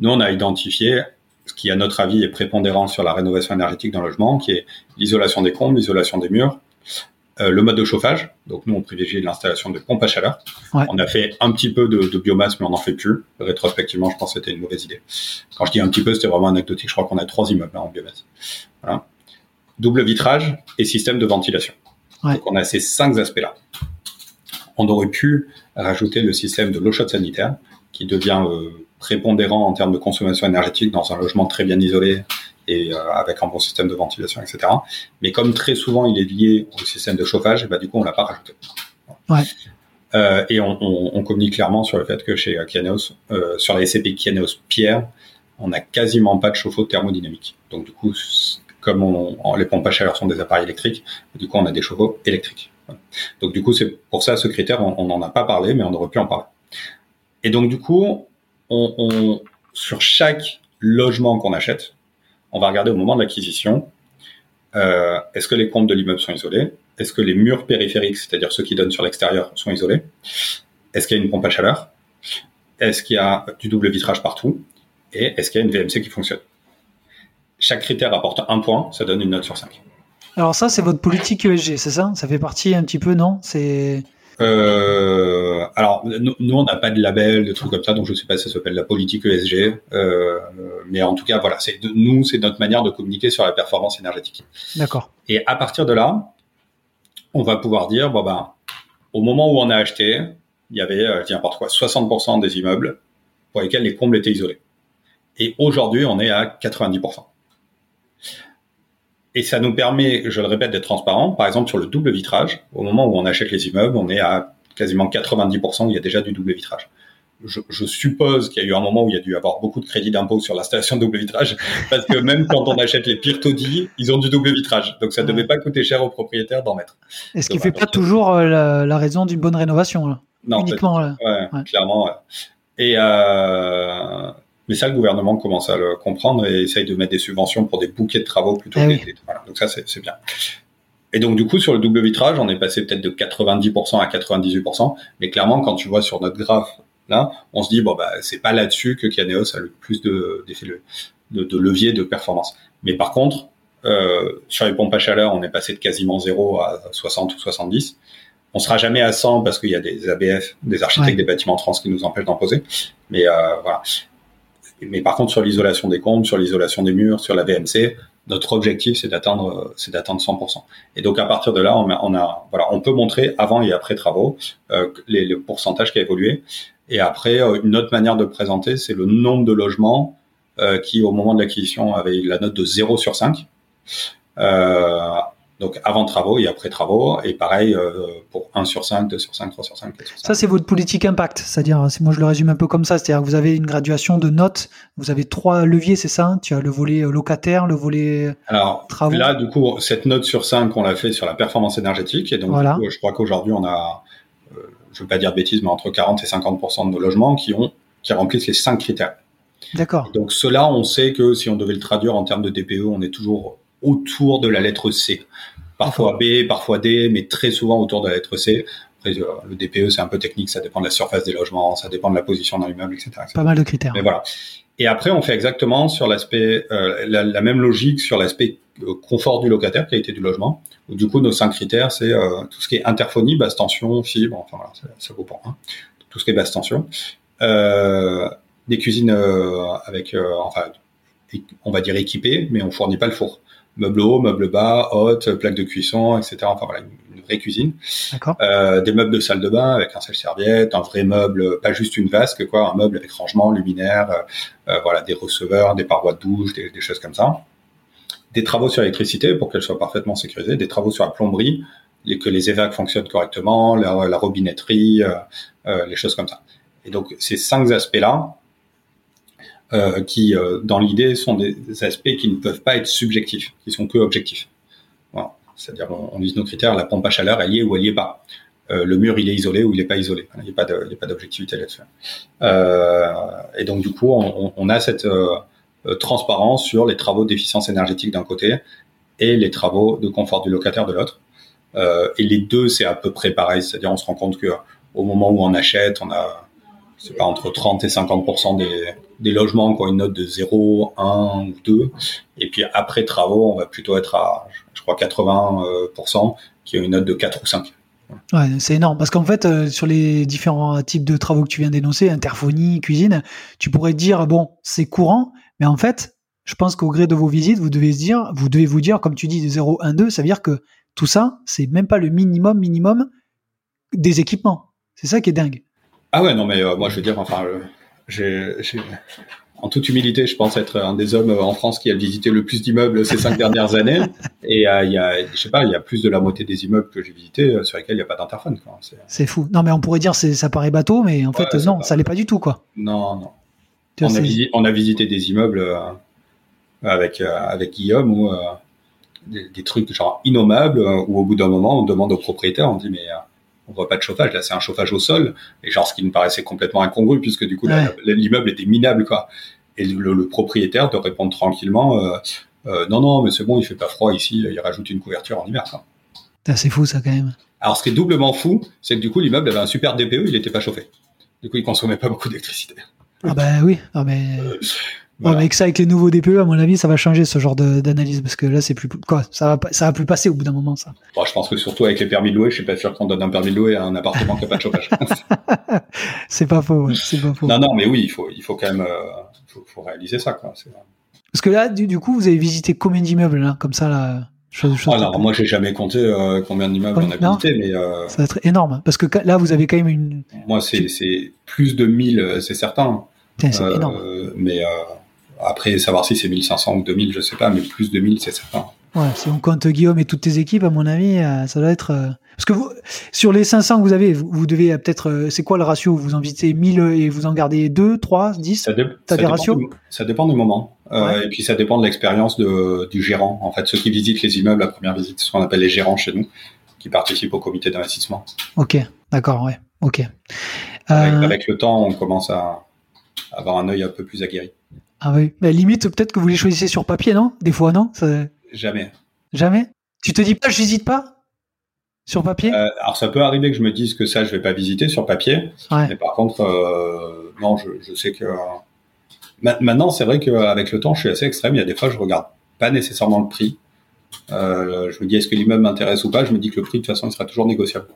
Nous, on a identifié ce qui, à notre avis, est prépondérant sur la rénovation énergétique d'un logement, qui est l'isolation des combles, l'isolation des murs, euh, le mode de chauffage. Donc nous, on privilégie l'installation de pompes à chaleur. On a fait un petit peu de, biomasse, mais on n'en fait plus. Rétrospectivement, je pense que c'était une mauvaise idée. Quand je dis un petit peu, c'était vraiment anecdotique. Je crois qu'on a trois immeubles en biomasse. Double vitrage et système de ventilation. Donc on a ces cinq aspects-là. On aurait pu rajouter le système de l'eau chaude sanitaire, qui devient euh, prépondérant en termes de consommation énergétique dans un logement très bien isolé et euh, avec un bon système de ventilation, etc. Mais comme très souvent il est lié au système de chauffage, et bah, du coup on l'a pas rajouté. Ouais. Euh, et on, on, on, communique clairement sur le fait que chez Kianos, euh, sur la SCP Kianos Pierre, on n'a quasiment pas de chauffe-eau thermodynamique. Donc du coup, comme on, les pompes à chaleur sont des appareils électriques, du coup on a des chauffe-eau électriques. Donc du coup c'est pour ça ce critère, on n'en a pas parlé, mais on aurait pu en parler. Et donc du coup, on, on sur chaque logement qu'on achète, on va regarder au moment de l'acquisition, euh, est-ce que les comptes de l'immeuble sont isolés Est-ce que les murs périphériques, c'est-à-dire ceux qui donnent sur l'extérieur, sont isolés? Est-ce qu'il y a une pompe à chaleur? Est-ce qu'il y a du double vitrage partout? Et est-ce qu'il y a une VMC qui fonctionne? Chaque critère apporte un point, ça donne une note sur 5. Alors ça, c'est votre politique ESG, c'est ça? Ça fait partie un petit peu, non? Euh, alors, nous, on n'a pas de label, de trucs comme ça, donc je ne sais pas si ça s'appelle la politique ESG. Euh, mais en tout cas, voilà, c'est nous, c'est notre manière de communiquer sur la performance énergétique. D'accord. Et à partir de là, on va pouvoir dire, bon ben, au moment où on a acheté, il y avait, euh, je dis n'importe quoi, 60% des immeubles pour lesquels les combles étaient isolés. Et aujourd'hui, on est à 90%. Et ça nous permet, je le répète, d'être transparent. Par exemple, sur le double vitrage, au moment où on achète les immeubles, on est à quasiment 90% où il y a déjà du double vitrage. Je, je suppose qu'il y a eu un moment où il y a dû avoir beaucoup de crédits d'impôt sur l'installation de double vitrage, parce que même quand on achète les pires taudis, ils ont du double vitrage. Donc ça ne devait pas coûter cher aux propriétaires d'en mettre. Et ce qui ne fait pas toujours euh, la, la raison d'une bonne rénovation. Là? Non, uniquement. Là. Ouais, clairement. Ouais. Et euh, mais ça, le gouvernement commence à le comprendre et essaye de mettre des subventions pour des bouquets de travaux plutôt Eh que oui. des. Voilà. Donc ça, c'est bien. Et donc du coup, sur le double vitrage, on est passé peut-être de 90% à 98%. Mais clairement, quand tu vois sur notre graphe là, on se dit bon bah c'est pas là-dessus que Caneos a le plus de de, de levier de performance. Mais par contre, euh, sur les pompes à chaleur, on est passé de quasiment 0 à 60 ou 70. On sera jamais à 100 parce qu'il y a des ABF, des architectes Ouais. des bâtiments trans qui nous empêchent d'en poser. Mais euh, voilà. Mais par contre, sur l'isolation des combles, sur l'isolation des murs, sur la VMC, notre objectif, c'est d'atteindre, euh, c'est d'atteindre 100%. Et donc, à partir de là, on a, on a- voilà, on peut montrer avant et après travaux euh, les, le pourcentage qui a évolué. Et après, euh, une autre manière de présenter, c'est le nombre de logements euh, qui, au moment de l'acquisition, avaient la note de 0 sur 5. Euh, donc, avant travaux et après travaux. Et pareil euh, pour 1 sur 5, 2 sur 5, 3 sur 5, 4 sur 5. Ça, c'est votre politique impact. C'est-à-dire, c'est- moi, je le résume un peu comme ça. C'est-à-dire que vous avez une graduation de notes. Vous avez trois leviers, c'est ça Tu as le volet euh, locataire, le volet. Alors Travaux. là, du coup, cette note sur 5, on l'a fait sur la performance énergétique. Et donc, Voilà. du coup, je crois qu'aujourd'hui, on a, euh, je veux pas dire de bêtises, mais entre 40 et 50 de nos logements qui ont qui remplissent les cinq critères. D'accord. Donc cela, on sait que si on devait le traduire en termes de DPE, on est toujours autour de la lettre C. Parfois B, parfois D, mais très souvent autour de la lettre C. Après, euh, le DPE, c'est un peu technique, ça dépend de la surface des logements, ça dépend de la position dans l'immeuble, etc. etc. Pas mal de critères. Mais voilà. Et après, on fait exactement sur l'aspect, euh, la, la même logique sur l'aspect euh, confort du locataire, qualité du logement. Du coup, nos cinq critères, c'est euh, tout ce qui est interphonie, basse tension, fibre, enfin voilà, ça, ça vaut pour un. Tout ce qui est basse tension. Euh, des cuisines euh, avec, euh, enfin, on va dire équipées, mais on fournit pas le four. Meuble haut, meuble bas, haute, plaque de cuisson, etc. Enfin voilà, une, vraie cuisine. D'accord. Euh, des meubles de salle de bain avec un sèche-serviette, un vrai meuble, pas juste une vasque, quoi, un meuble avec rangement, luminaire, euh, euh, voilà, des receveurs, des parois de douche, des, des choses comme ça. Des travaux sur l'électricité pour qu'elle soit parfaitement sécurisée, des travaux sur la plomberie, les, que les évacs fonctionnent correctement, la, la robinetterie, euh, euh, les choses comme ça. Et donc ces cinq aspects-là, euh, qui euh, dans l'idée sont des aspects qui ne peuvent pas être subjectifs, qui sont que objectifs. Voilà. C'est-à-dire on, on lise nos critères, la pompe à chaleur, elle y est ou elle y est pas. Euh, le mur, il est isolé ou il n'est pas isolé. Il n'y a pas d'objectivité là-dessus. Euh, et donc du coup, on, on- a cette euh, euh, transparence sur les travaux d'efficience énergétique d'un côté et les travaux de confort du locataire de l'autre. Et les deux, c'est à peu près pareil. C'est-à-dire, on se rend compte que au moment où on achète, on a c'est pas entre 30 et 50 des, des logements qui ont une note de 0, 1 ou 2. Et puis après travaux, on va plutôt être à, je crois, 80% euh, qui ont une note de 4 ou 5. Ouais, c'est énorme. Parce qu'en fait, euh, sur les différents types de travaux que tu viens d'énoncer, interphonie, cuisine, tu pourrais dire, bon, c'est courant, mais en fait, je pense qu'au gré de vos visites, vous devez dire, vous devez vous dire, comme tu dis, de 0, 1, 2, ça veut dire que tout ça, c'est même pas le minimum, minimum des équipements. C'est ça qui est dingue. Ah ouais, non, mais euh, moi, je veux dire, enfin, euh, en toute humilité, je pense être un des hommes en France qui a visité le plus d'immeubles ces cinq dernières années. Et euh, il y a, je sais pas, il y a plus de la moitié des immeubles que j'ai visités euh, sur lesquels il n'y a pas d'interphone. C'est- fou. Non, mais on pourrait dire, c'est, ça paraît bateau, mais en Ouais, fait, non, paraît. ça l'est pas du tout, quoi. Non, non. On a, on visité des immeubles euh, avec, euh, avec Guillaume euh, des, des trucs genre innommables où au bout d'un moment on demande au propriétaire, on dit mais on voit pas de chauffage, là c'est un chauffage au sol et genre ce qui nous paraissait complètement incongru puisque du coup l'immeuble était minable quoi. Et le, le propriétaire de répondre tranquillement euh, euh, non non mais c'est bon il fait pas froid ici, il rajoute une couverture en hiver ça. C'est fou, ça, quand même. Alors ce qui est doublement fou, c'est que du coup l'immeuble avait un super DPE, il était pas chauffé. Du coup il consommait pas beaucoup d'électricité. Ah, bah oui. Non, mais. Voilà. Ouais, avec ça, avec les nouveaux DPE, à mon avis, ça va changer ce genre d'analyse parce que là, c'est plus quoi, ça va ça va plus passer au bout d'un moment, ça. Bon, je pense que surtout avec les permis de louer, je suis pas sûr qu'on donne un permis de louer à un appartement qui a pas de chauffage. C'est pas faux, ouais, c'est pas faux. non, non, mais oui, il faut, il faut quand même, euh, faut, faut réaliser ça, quoi. Parce que là, du, du coup, vous avez visité combien d'immeubles là, comme ça là Alors moi j'ai jamais compté euh, combien d'immeubles on a visité, mais euh, ça va être énorme parce que là vous avez quand même une. Moi c'est plus de 1000, c'est certain. C'est énorme. Mais après savoir si c'est 1500 ou 2000, je sais pas, mais plus de 1000 c'est certain. Ouais, si on compte Guillaume et toutes tes équipes, à mon avis, ça doit être. Parce que vous, sur les 500 que vous avez, vous, devez peut-être. C'est quoi le ratio? Vous en visitez 1000 et vous en gardez 2, 3, 10 Ça, ça des ratios? Ça dépend du moment. Euh, et puis ça dépend de l'expérience du gérant. En fait, ceux qui visitent les immeubles à première visite, ce qu'on appelle les gérants chez nous, qui participent au comité d'investissement. Ok, d'accord, ouais, ok. Avec, euh, le temps, on commence à avoir un œil un peu plus aguerri. Ah oui, mais limite peut-être que vous les choisissez sur papier, non? Des fois, non? Jamais. Jamais? Tu te dis pas, je visite pas? Sur papier? Euh, Alors ça peut arriver que je me dise que ça, je vais pas visiter sur papier. Mais par contre, non, je, je, sais que Maintenant, c'est vrai qu'avec le temps, je suis assez extrême. Il y a des fois, je regarde pas nécessairement le prix. Euh, je me dis, est-ce que l'immeuble m'intéresse ou pas? Je me dis que le prix, de toute façon, il sera toujours négociable.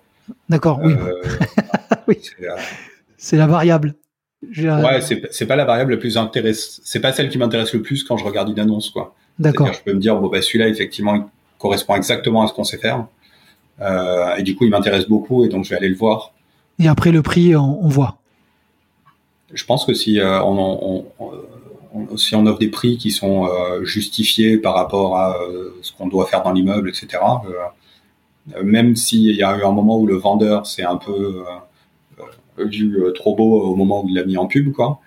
D'accord, oui. Euh, oui. C'est la variable. Ouais, c'est pas la variable la plus intéressante. C'est pas celle qui m'intéresse le plus quand je regarde une annonce, quoi. D'accord. Je peux me dire, bon, bah, celui-là, effectivement, il correspond exactement à ce qu'on sait faire. Euh, et du coup, il m'intéresse beaucoup et donc je vais aller le voir. Et après, le prix, on voit je pense que si euh, on, on, si on offre des prix qui sont euh, justifiés par rapport à euh, ce qu'on doit faire dans l'immeuble, etc. même s'il y a eu un moment où le vendeur s'est un peu vu trop beau au moment où il l'a mis en pub, quoi.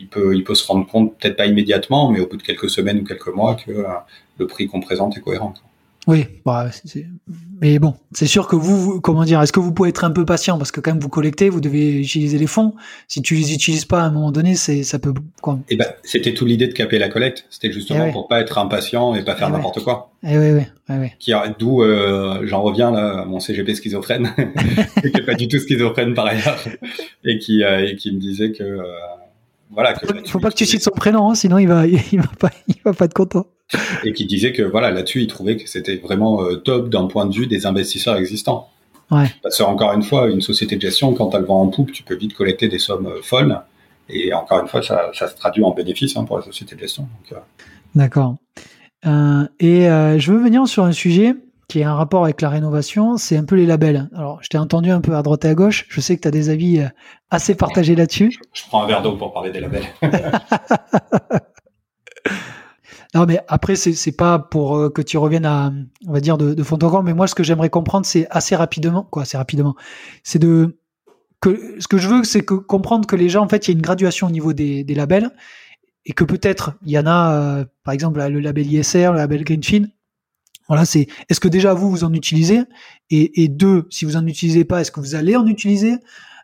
Il peut, il peut se rendre compte, peut-être pas immédiatement, mais au bout de quelques semaines ou quelques mois, que le prix qu'on présente est cohérent. Oui, bah, mais bon, c'est sûr que vous, comment dire, est-ce que vous pouvez être un peu patient? Parce que quand même vous collectez, vous devez utiliser les fonds. Si tu les utilises pas à un moment donné, c'est ça peut quoi. Et eh ben, c'était tout l'idée de caper la collecte. C'était justement eh pour pas être impatient et pas faire eh n'importe quoi. Et oui, oui, oui. Qui d'où euh, j'en reviens là, à mon CGP schizophrène, qui est pas du tout schizophrène par ailleurs, et qui euh, et qui me disait que euh, voilà. Que, faut, faut pas que tu cites son prénom, hein, sinon il va il va pas il va pas être content et qui disait que voilà là-dessus il trouvait que c'était vraiment euh, top d'un point de vue des investisseurs existants. Ouais. Parce que encore une fois, une société de gestion, quand elle vend en poupe, tu peux vite collecter des sommes euh, folles. Et encore une fois, ça, ça se traduit en bénéfice hein, pour la société de gestion. Euh. D'accord. Euh, et je veux venir sur un sujet qui a un rapport avec la rénovation, c'est un peu les labels. Alors, je t'ai entendu un peu à droite et à gauche. Je sais que tu as des avis assez partagés là-dessus. Je, prends un verre d'eau pour parler des labels. Non, mais après, c'est pas pour euh, que tu reviennes à, on va dire, de, de fond en comble, mais moi, ce que j'aimerais comprendre, c'est assez rapidement, quoi, assez rapidement, c'est de, que, ce que je veux, c'est que comprendre que les gens, en fait, il y a une graduation au niveau des, des labels, et que peut-être, il y en a, euh, par exemple, le label ISR, le label Greenfin, voilà, c'est, est-ce que déjà vous, vous en utilisez, et, et deux, si vous en utilisez pas, est-ce que vous allez en utiliser,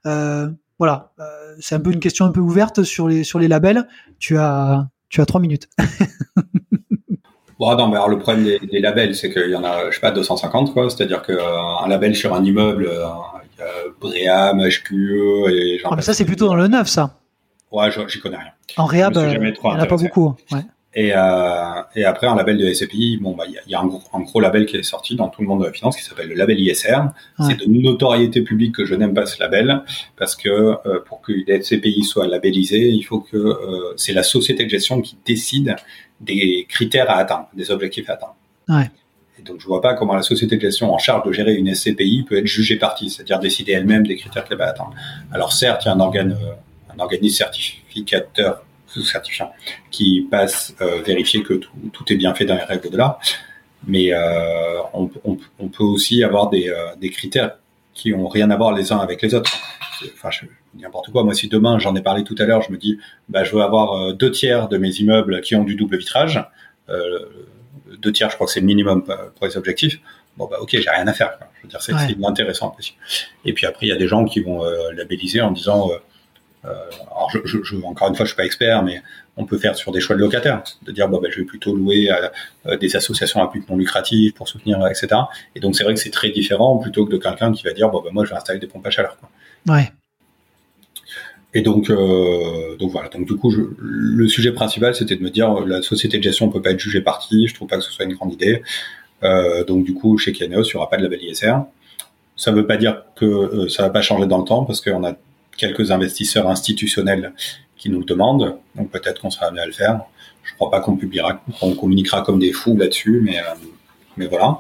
euh, voilà, euh, c'est un peu une question un peu ouverte sur les, sur les labels. Tu as, tu as trois minutes. bon, non, mais alors le problème des, labels, c'est qu'il y en a, je sais pas, 250, quoi. C'est-à-dire qu'un euh, label sur un immeuble, euh, Bréam, HQE et genre. Ah, mais ça, c'est plutôt dans le neuf, ça. Ouais, j'y connais rien. En réhab, euh, il n'y en a pas beaucoup. Ouais. Et, euh, et après, un label de SCPI, bon, bah, il y a, un, gros, un, gros, label qui est sorti dans tout le monde de la finance qui s'appelle le label ISR. C'est de notoriété publique que je n'aime pas ce label parce que euh, pour que les SCPI soit labellisé, il faut que euh, c'est la société de gestion qui décide des critères à atteindre, des objectifs à atteindre. Ouais. Et donc, je vois pas comment la société de gestion en charge de gérer une SCPI peut être jugée partie, c'est-à-dire décider elle-même des critères qu'elle va atteindre. Alors, certes, il y a un organe, euh, un organisme certificateur certifiant qui passe euh, vérifier que tout, tout, est bien fait dans les règles de l'art. Mais euh, on, on, on, peut aussi avoir des, euh, des, critères qui ont rien à voir les uns avec les autres. Enfin, je, n'importe quoi. Moi, si demain, j'en ai parlé tout à l'heure, je me dis, bah, je veux avoir deux tiers de mes immeubles qui ont du double vitrage. Euh, deux tiers, je crois que c'est le minimum pour les objectifs. Bon, bah, ok, j'ai rien à faire. Quoi. Je veux dire, c'est ouais. intéressant. Et puis après, il y a des gens qui vont labelliser en disant, euh, alors je, je, encore une fois, je suis pas expert, mais on peut faire sur des choix de locataires, de dire bon ben je vais plutôt louer à, euh, des associations à but non lucratif pour soutenir, etc. Et donc c'est vrai que c'est très différent plutôt que de quelqu'un qui va dire bon ben moi je vais installer des pompes à chaleur. Quoi. Ouais. Et donc, euh, donc voilà. Donc du coup, je, le sujet principal, c'était de me dire la société de gestion peut pas être jugée partie. Je trouve pas que ce soit une grande idée. Euh, donc du coup, chez Kianeos, il y aura pas de label ISR. Ça veut pas dire que euh, ça va pas changer dans le temps parce qu'on a quelques investisseurs institutionnels qui nous le demandent. Donc peut-être qu'on sera amené à le faire. Je crois pas qu'on publiera, qu'on communiquera comme des fous là-dessus, mais euh, mais voilà.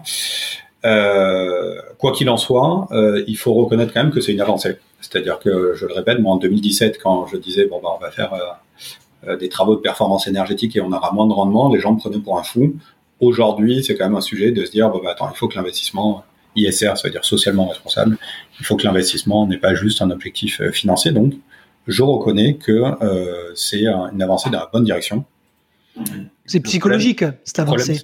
Euh, quoi qu'il en soit, euh, il faut reconnaître quand même que c'est une avancée. C'est-à-dire que, je le répète, moi en 2017, quand je disais bon bah on va faire euh, des travaux de performance énergétique et on aura moins de rendement, les gens me prenaient pour un fou. Aujourd'hui, c'est quand même un sujet de se dire bon bah attends, il faut que l'investissement ISR, ça veut dire socialement responsable, il faut que l'investissement n'est pas juste un objectif financier. Donc, je reconnais que c'est une avancée dans la bonne direction. C'est psychologique, cette avancée.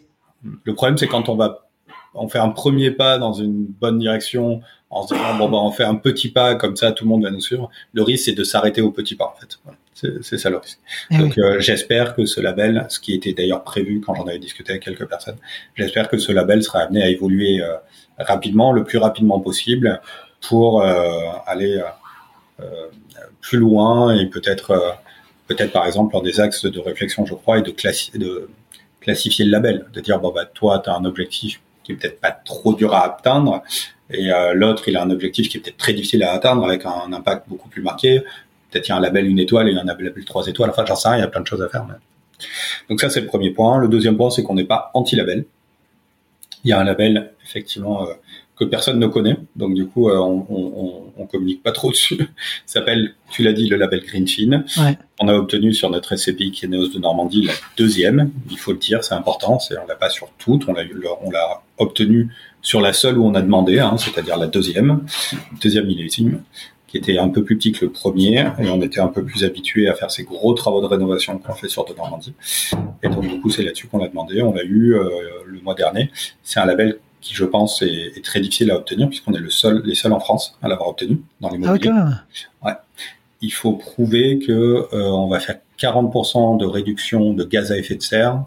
Le problème, c'est quand on va on fait un premier pas dans une bonne direction en se disant bon bah on fait un petit pas comme ça tout le monde va nous suivre. Le risque c'est de s'arrêter au petit pas en fait. C'est ça le risque. Eh Donc euh, j'espère que ce label, ce qui était d'ailleurs prévu quand j'en avais discuté avec quelques personnes, j'espère que ce label sera amené à évoluer euh, rapidement, le plus rapidement possible, pour euh, aller plus loin et peut-être peut-être par exemple dans des axes de réflexion, je crois, et de, de classifier le label, de dire bon bah toi tu as un objectif qui est peut-être pas trop dur à atteindre, et euh, l'autre, il a un objectif qui est peut-être très difficile à atteindre avec un, impact beaucoup plus marqué. Peut-être il y a un label une étoile et un label trois étoiles. Enfin, j'en sais rien, il y a plein de choses à faire. Donc ça, c'est le premier point. Le deuxième point, c'est qu'on n'est pas anti-label. Il y a un label, effectivement, euh, que personne ne connaît. Donc du coup, euh, on, on, on, communique pas trop dessus. Ça s'appelle, tu l'as dit, le label Greenfin. Ouais. On a obtenu sur notre SCPI qui est Néos de Normandie la deuxième. Il faut le dire, c'est important. C'est on l'a pas sur toutes. On l'a on l'a obtenu sur la seule où on a demandé, hein, c'est-à-dire la deuxième, deuxième millésime qui était un peu plus petit que le premier, et on était un peu plus habitué à faire ces gros travaux de rénovation qu'on fait sur de Normandie. Et donc du coup, c'est là-dessus qu'on l'a demandé. On l'a eu euh, le mois dernier. C'est un label qui je pense est, très difficile à obtenir puisqu'on est le seul, les seuls en France à l'avoir obtenu dans l'immobilier. Ah, ouais. Il faut prouver que euh, on va faire 40% de réduction de gaz à effet de serre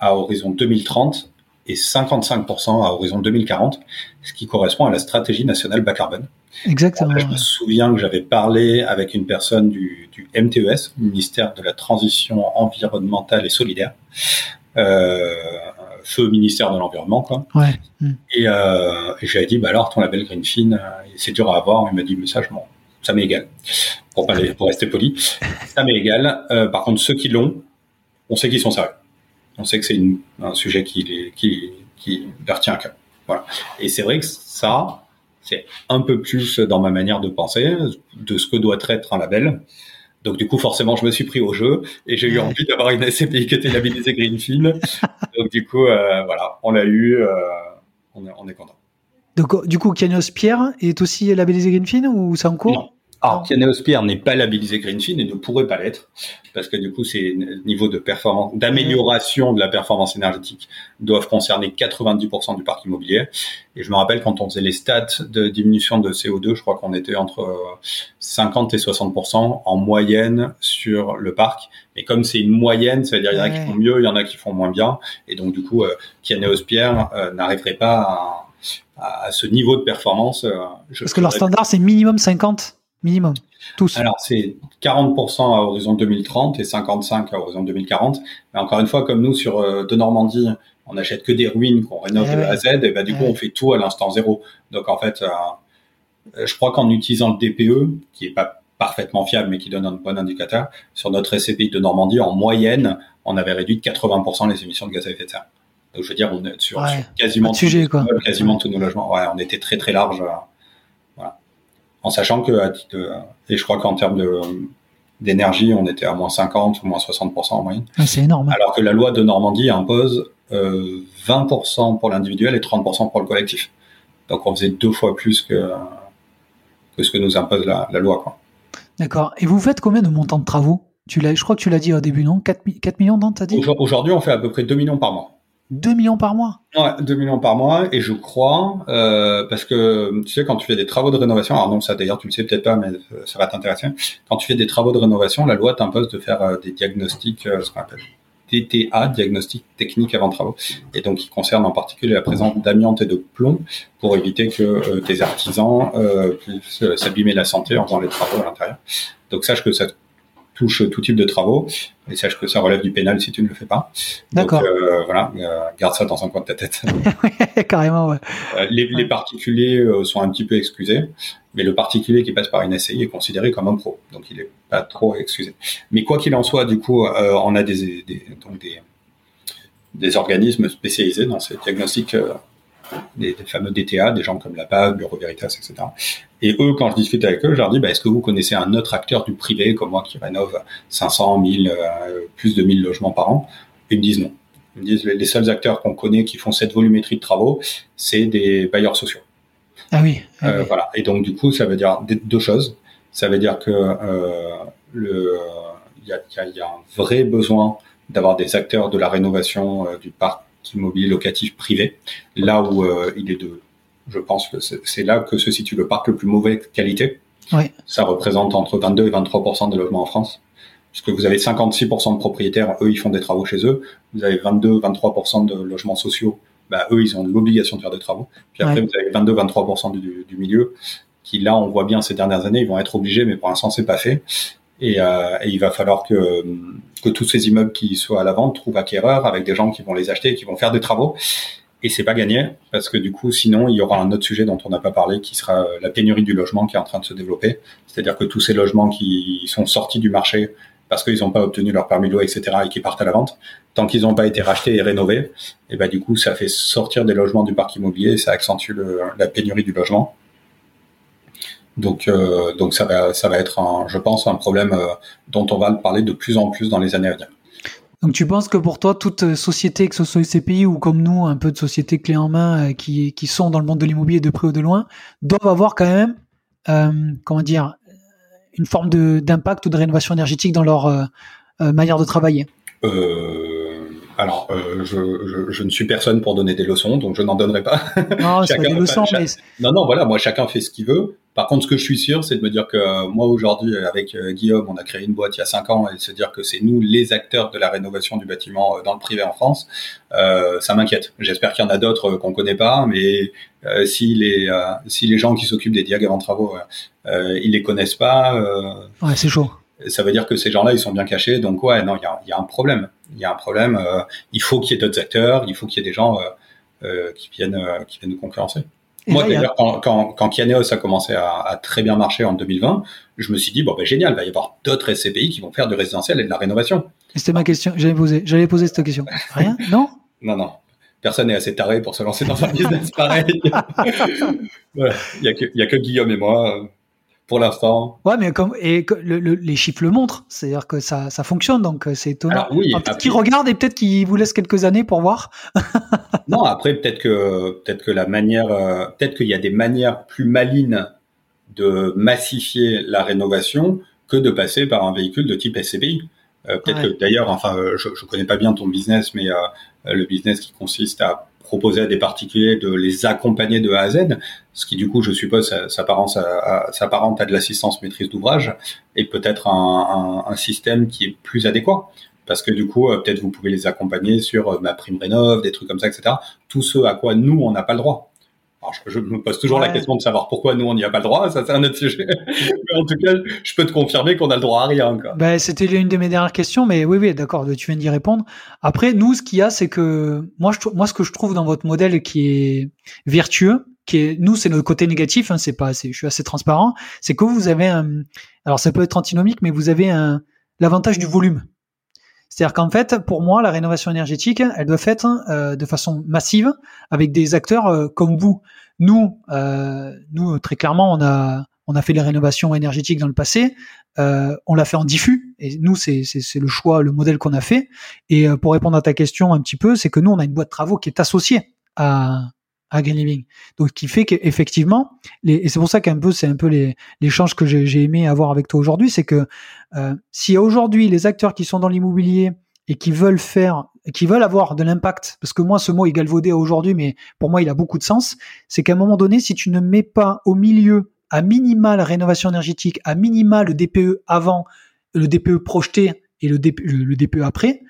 à horizon 2030 et 55% à horizon 2040, ce qui correspond à la stratégie nationale bas carbone. Exactement. je me souviens que j'avais parlé avec une personne du, du MTES, ministère de la Transition environnementale et solidaire, euh, feu ministère de l'environnement quoi. Ouais. Et, euh, et j'avais dit bah alors ton label Greenfin, euh, c'est dur à avoir. Il m'a dit mais ça je m'en, ça m'est égal. Pour pas pour rester poli, ça m'est égal. Euh, par contre ceux qui l'ont, on sait qu'ils sont sérieux. On sait que c'est un sujet qui qui qui leur tient à cœur. Voilà. Et c'est vrai que ça, c'est un peu plus dans ma manière de penser de ce que doit être un label. Donc du coup, forcément, je me suis pris au jeu et j'ai eu envie d'avoir une SCPI qui était labellisée Greenfield. Donc du coup, euh, voilà, on l'a eu, euh, on, est, on, est, content. Donc du coup, Kianos Pierre est aussi labellisé Greenfield ou c'est en cours? Alors, Pierre n'est pas labellisé Greenfin et ne pourrait pas l'être parce que du coup, ces niveaux de performance, d'amélioration de la performance énergétique doivent concerner 90% du parc immobilier. Et je me rappelle quand on faisait les stats de diminution de CO2, je crois qu'on était entre 50 et 60% en moyenne sur le parc. Mais comme c'est une moyenne, ça veut dire il y en a qui font mieux, il y en a qui font moins bien. Et donc du coup, euh, Pierre euh, n'arriverait pas à, à, ce niveau de performance. Euh, parce que leur standard, c'est minimum 50 minimum tous Alors c'est 40% à horizon 2030 et 55 à horizon 2040. Mais encore une fois, comme nous sur euh, de Normandie, on n'achète que des ruines qu'on rénove eh de A à Z, et ben du coup on fait tout à l'instant zéro. Donc en fait, euh, euh, je crois qu'en utilisant le DPE, qui est pas parfaitement fiable mais qui donne un bon indicateur, sur notre SCPI de Normandie, en moyenne, on avait réduit de 80% les émissions de gaz à effet de serre. Donc je veux dire, on est sur, quasiment, sujet, quoi. quasiment tous nos logements. Ouais, on était très très large en sachant que, et je crois qu'en termes de d'énergie, on était à moins 50 ou moins 60% en moyenne. Ah, c'est énorme. Alors que la loi de Normandie impose euh, 20% pour l'individuel et 30% pour le collectif. Donc on faisait deux fois plus que, que ce que nous impose la, la loi. Quoi. D'accord. Et vous faites combien de montants de travaux? Tu l'as, Je crois que tu l'as dit au début, non? 4, 4 millions, non? T'as dit? Aujourd'hui, on fait à peu près 2 millions par mois. 2 millions par mois Ouais, 2 millions par mois. Et je crois, euh, parce que tu sais, quand tu fais des travaux de rénovation, alors non, ça d'ailleurs tu le sais peut-être pas, mais ça va t'intéresser. Quand tu fais des travaux de rénovation, la loi t'impose de faire euh, des diagnostics, euh, ce qu'on appelle TTA, diagnostic technique avant travaux, et donc qui concerne en particulier la présence d'amiante et de plomb pour éviter que euh, tes artisans euh, puissent s'abîmer la santé en faisant les travaux à l'intérieur. Donc sache que ça touche tout type de travaux. Et sache que ça relève du pénal si tu ne le fais pas. D'accord. Euh, voilà, euh, garde ça dans un coin de ta tête. Carrément, ouais. Euh, les, les, particuliers euh, sont un petit peu excusés, mais le particulier qui passe par une SCI est considéré comme un pro, donc il est pas trop excusé. Mais quoi qu'il en soit, du coup, on a des, des donc des des organismes spécialisés dans ces diagnostics, euh, des, fameux DTA, des gens comme la PAB, Bureau Veritas, etc. Et eux, quand je discute avec eux, je leur dis, bah, est-ce que vous connaissez un autre acteur du privé comme moi qui rénove 500, 1000, plus de 1000 logements par an? Ils me disent non. Ils me disent les, seuls acteurs qu'on connaît qui font cette volumétrie de travaux, c'est des bailleurs sociaux. Ah oui. Ah euh, Voilà. Et donc du coup, ça veut dire deux choses. Ça veut dire que euh, le il y a, y a, un vrai besoin d'avoir des acteurs de la rénovation euh, du parc immobilier locatif privé, là où euh, il est de, je pense que c'est là que se situe le parc le plus mauvaise qualité. Oui. Ça représente entre 22 et 23 des logements en France puisque vous avez 56% de propriétaires, eux, ils font des travaux chez eux. Vous avez 22-23% de logements sociaux, bah, eux, ils ont l'obligation de faire des travaux. Puis après, vous avez 22-23% du, du, milieu, qui là, on voit bien ces dernières années, ils vont être obligés, mais pour l'instant, c'est pas fait. Et, euh, et, il va falloir que, que tous ces immeubles qui soient à la vente trouvent acquéreurs avec des gens qui vont les acheter, qui vont faire des travaux. Et c'est pas gagné parce que du coup, sinon, il y aura un autre sujet dont on n'a pas parlé, qui sera la pénurie du logement qui est en train de se développer. C'est-à-dire que tous ces logements qui sont sortis du marché parce qu'ils n'ont pas obtenu leur permis de loi, etc., et qui partent à la vente, tant qu'ils n'ont pas été rachetés et rénovés, et ben du coup, ça fait sortir des logements du parc immobilier, et ça accentue la pénurie du logement. Donc, euh, donc ça va, ça va être, un, je pense, un problème euh, dont on va parler de plus en plus dans les années à venir. Donc tu penses que pour toi, toute société, que ce soit CPI ou comme nous, un peu de sociétés clés en main euh, qui, qui sont dans le monde de l'immobilier de près ou de loin, doivent avoir quand même, comment dire, une forme d'impact ou de rénovation énergétique dans leur manière de travailler? Euh, alors, je, je, ne suis personne pour donner des leçons, donc je n'en donnerai pas. Non, c'est pas des leçons, mais... Non, non, voilà, moi, chacun fait ce qu'il veut. Par contre, ce que je suis sûr, c'est de me dire que moi, aujourd'hui, avec Guillaume, on a créé une boîte il y a cinq ans, et de se dire que c'est nous les acteurs de la rénovation du bâtiment dans le privé en France, euh, ça m'inquiète. J'espère qu'il y en a d'autres qu'on connaît pas, mais euh, si les si les gens qui s'occupent des diag avant travaux euh, ils les connaissent pas. Euh, ouais, c'est chaud. Ça veut dire que ces gens-là, ils sont bien cachés. Donc ouais, non, il y a, y a, un problème. Il y a un problème. Euh, il faut qu'il y ait d'autres acteurs. Il faut qu'il y ait des gens qui viennent qui viennent nous concurrencer. Moi, d'ailleurs, quand, quand, quand Kianeos a commencé à, à, très bien marcher en 2020, je me suis dit, bon, ben, génial, il va y avoir d'autres SCPI qui vont faire du résidentiel et de la rénovation. C'était ma question, j'allais poser, j'allais poser cette question. Rien? Non? Non, non. Personne n'est assez taré pour se lancer dans un business pareil. Il y a que, il y a que Guillaume et moi pour l'instant. Ouais, mais comme et les chiffres le montrent, c'est-à-dire que ça, ça fonctionne, donc euh, c'est étonnant. oui, peut-être qu'ils regardent et peut-être qu'ils vous laissent quelques années pour voir. non, après peut-être que peut-être que la manière, euh, peut-être qu'il y a des manières plus malines de massifier la rénovation que de passer par un véhicule de type SCPI. Euh, peut-être que d'ailleurs, enfin, je, je connais pas bien ton business, mais le business qui consiste à proposer à des particuliers de les accompagner de A à Z, ce qui du coup, je suppose, s'apparente à, de l'assistance maîtrise d'ouvrage et peut-être un, un, un, système qui est plus adéquat. Parce que du coup, euh, peut-être vous pouvez les accompagner sur euh, ma prime rénov, des trucs comme ça, etc. Tout ce à quoi nous, on n'a pas le droit. Alors, je, me pose toujours la question de savoir pourquoi nous on n'y a pas le droit. Ça c'est un autre sujet. mais en tout cas, je peux te confirmer qu'on a le droit à rien. Quoi. Ben, c'était l'une de mes dernières questions, mais oui, oui, d'accord. Tu viens d'y répondre. Après, nous, ce qu'il y a, c'est que moi, je, moi, ce que je trouve dans votre modèle qui est vertueux, qui est, nous, c'est notre côté négatif. Hein, c'est pas, je suis assez transparent. C'est que vous avez un, alors ça peut être antinomique, mais vous avez un l'avantage du volume. C'est-à-dire qu'en fait, pour moi, la rénovation énergétique, elle doit être euh, de façon massive avec des acteurs euh, comme vous. Nous, euh, nous très clairement, on a on a fait les rénovations énergétiques dans le passé. on l'a fait en diffus et nous, c'est c'est le choix, le modèle qu'on a fait. Et pour répondre à ta question un petit peu, c'est que nous, on a une boîte de travaux qui est associée à à Living. Donc, qui fait qu'effectivement, et c'est pour ça qu'un peu, c'est un peu les l'échange que j'ai aimé avoir avec toi aujourd'hui, c'est que euh, si aujourd'hui les acteurs qui sont dans l'immobilier et qui veulent faire, qui veulent avoir de l'impact, parce que moi ce mot est galvaudé aujourd'hui, mais pour moi il a beaucoup de sens, c'est qu'à un moment donné, si tu ne mets pas au milieu à minima la rénovation énergétique, à minima le DPE avant, le DPE projeté et le DPE, le DPE après,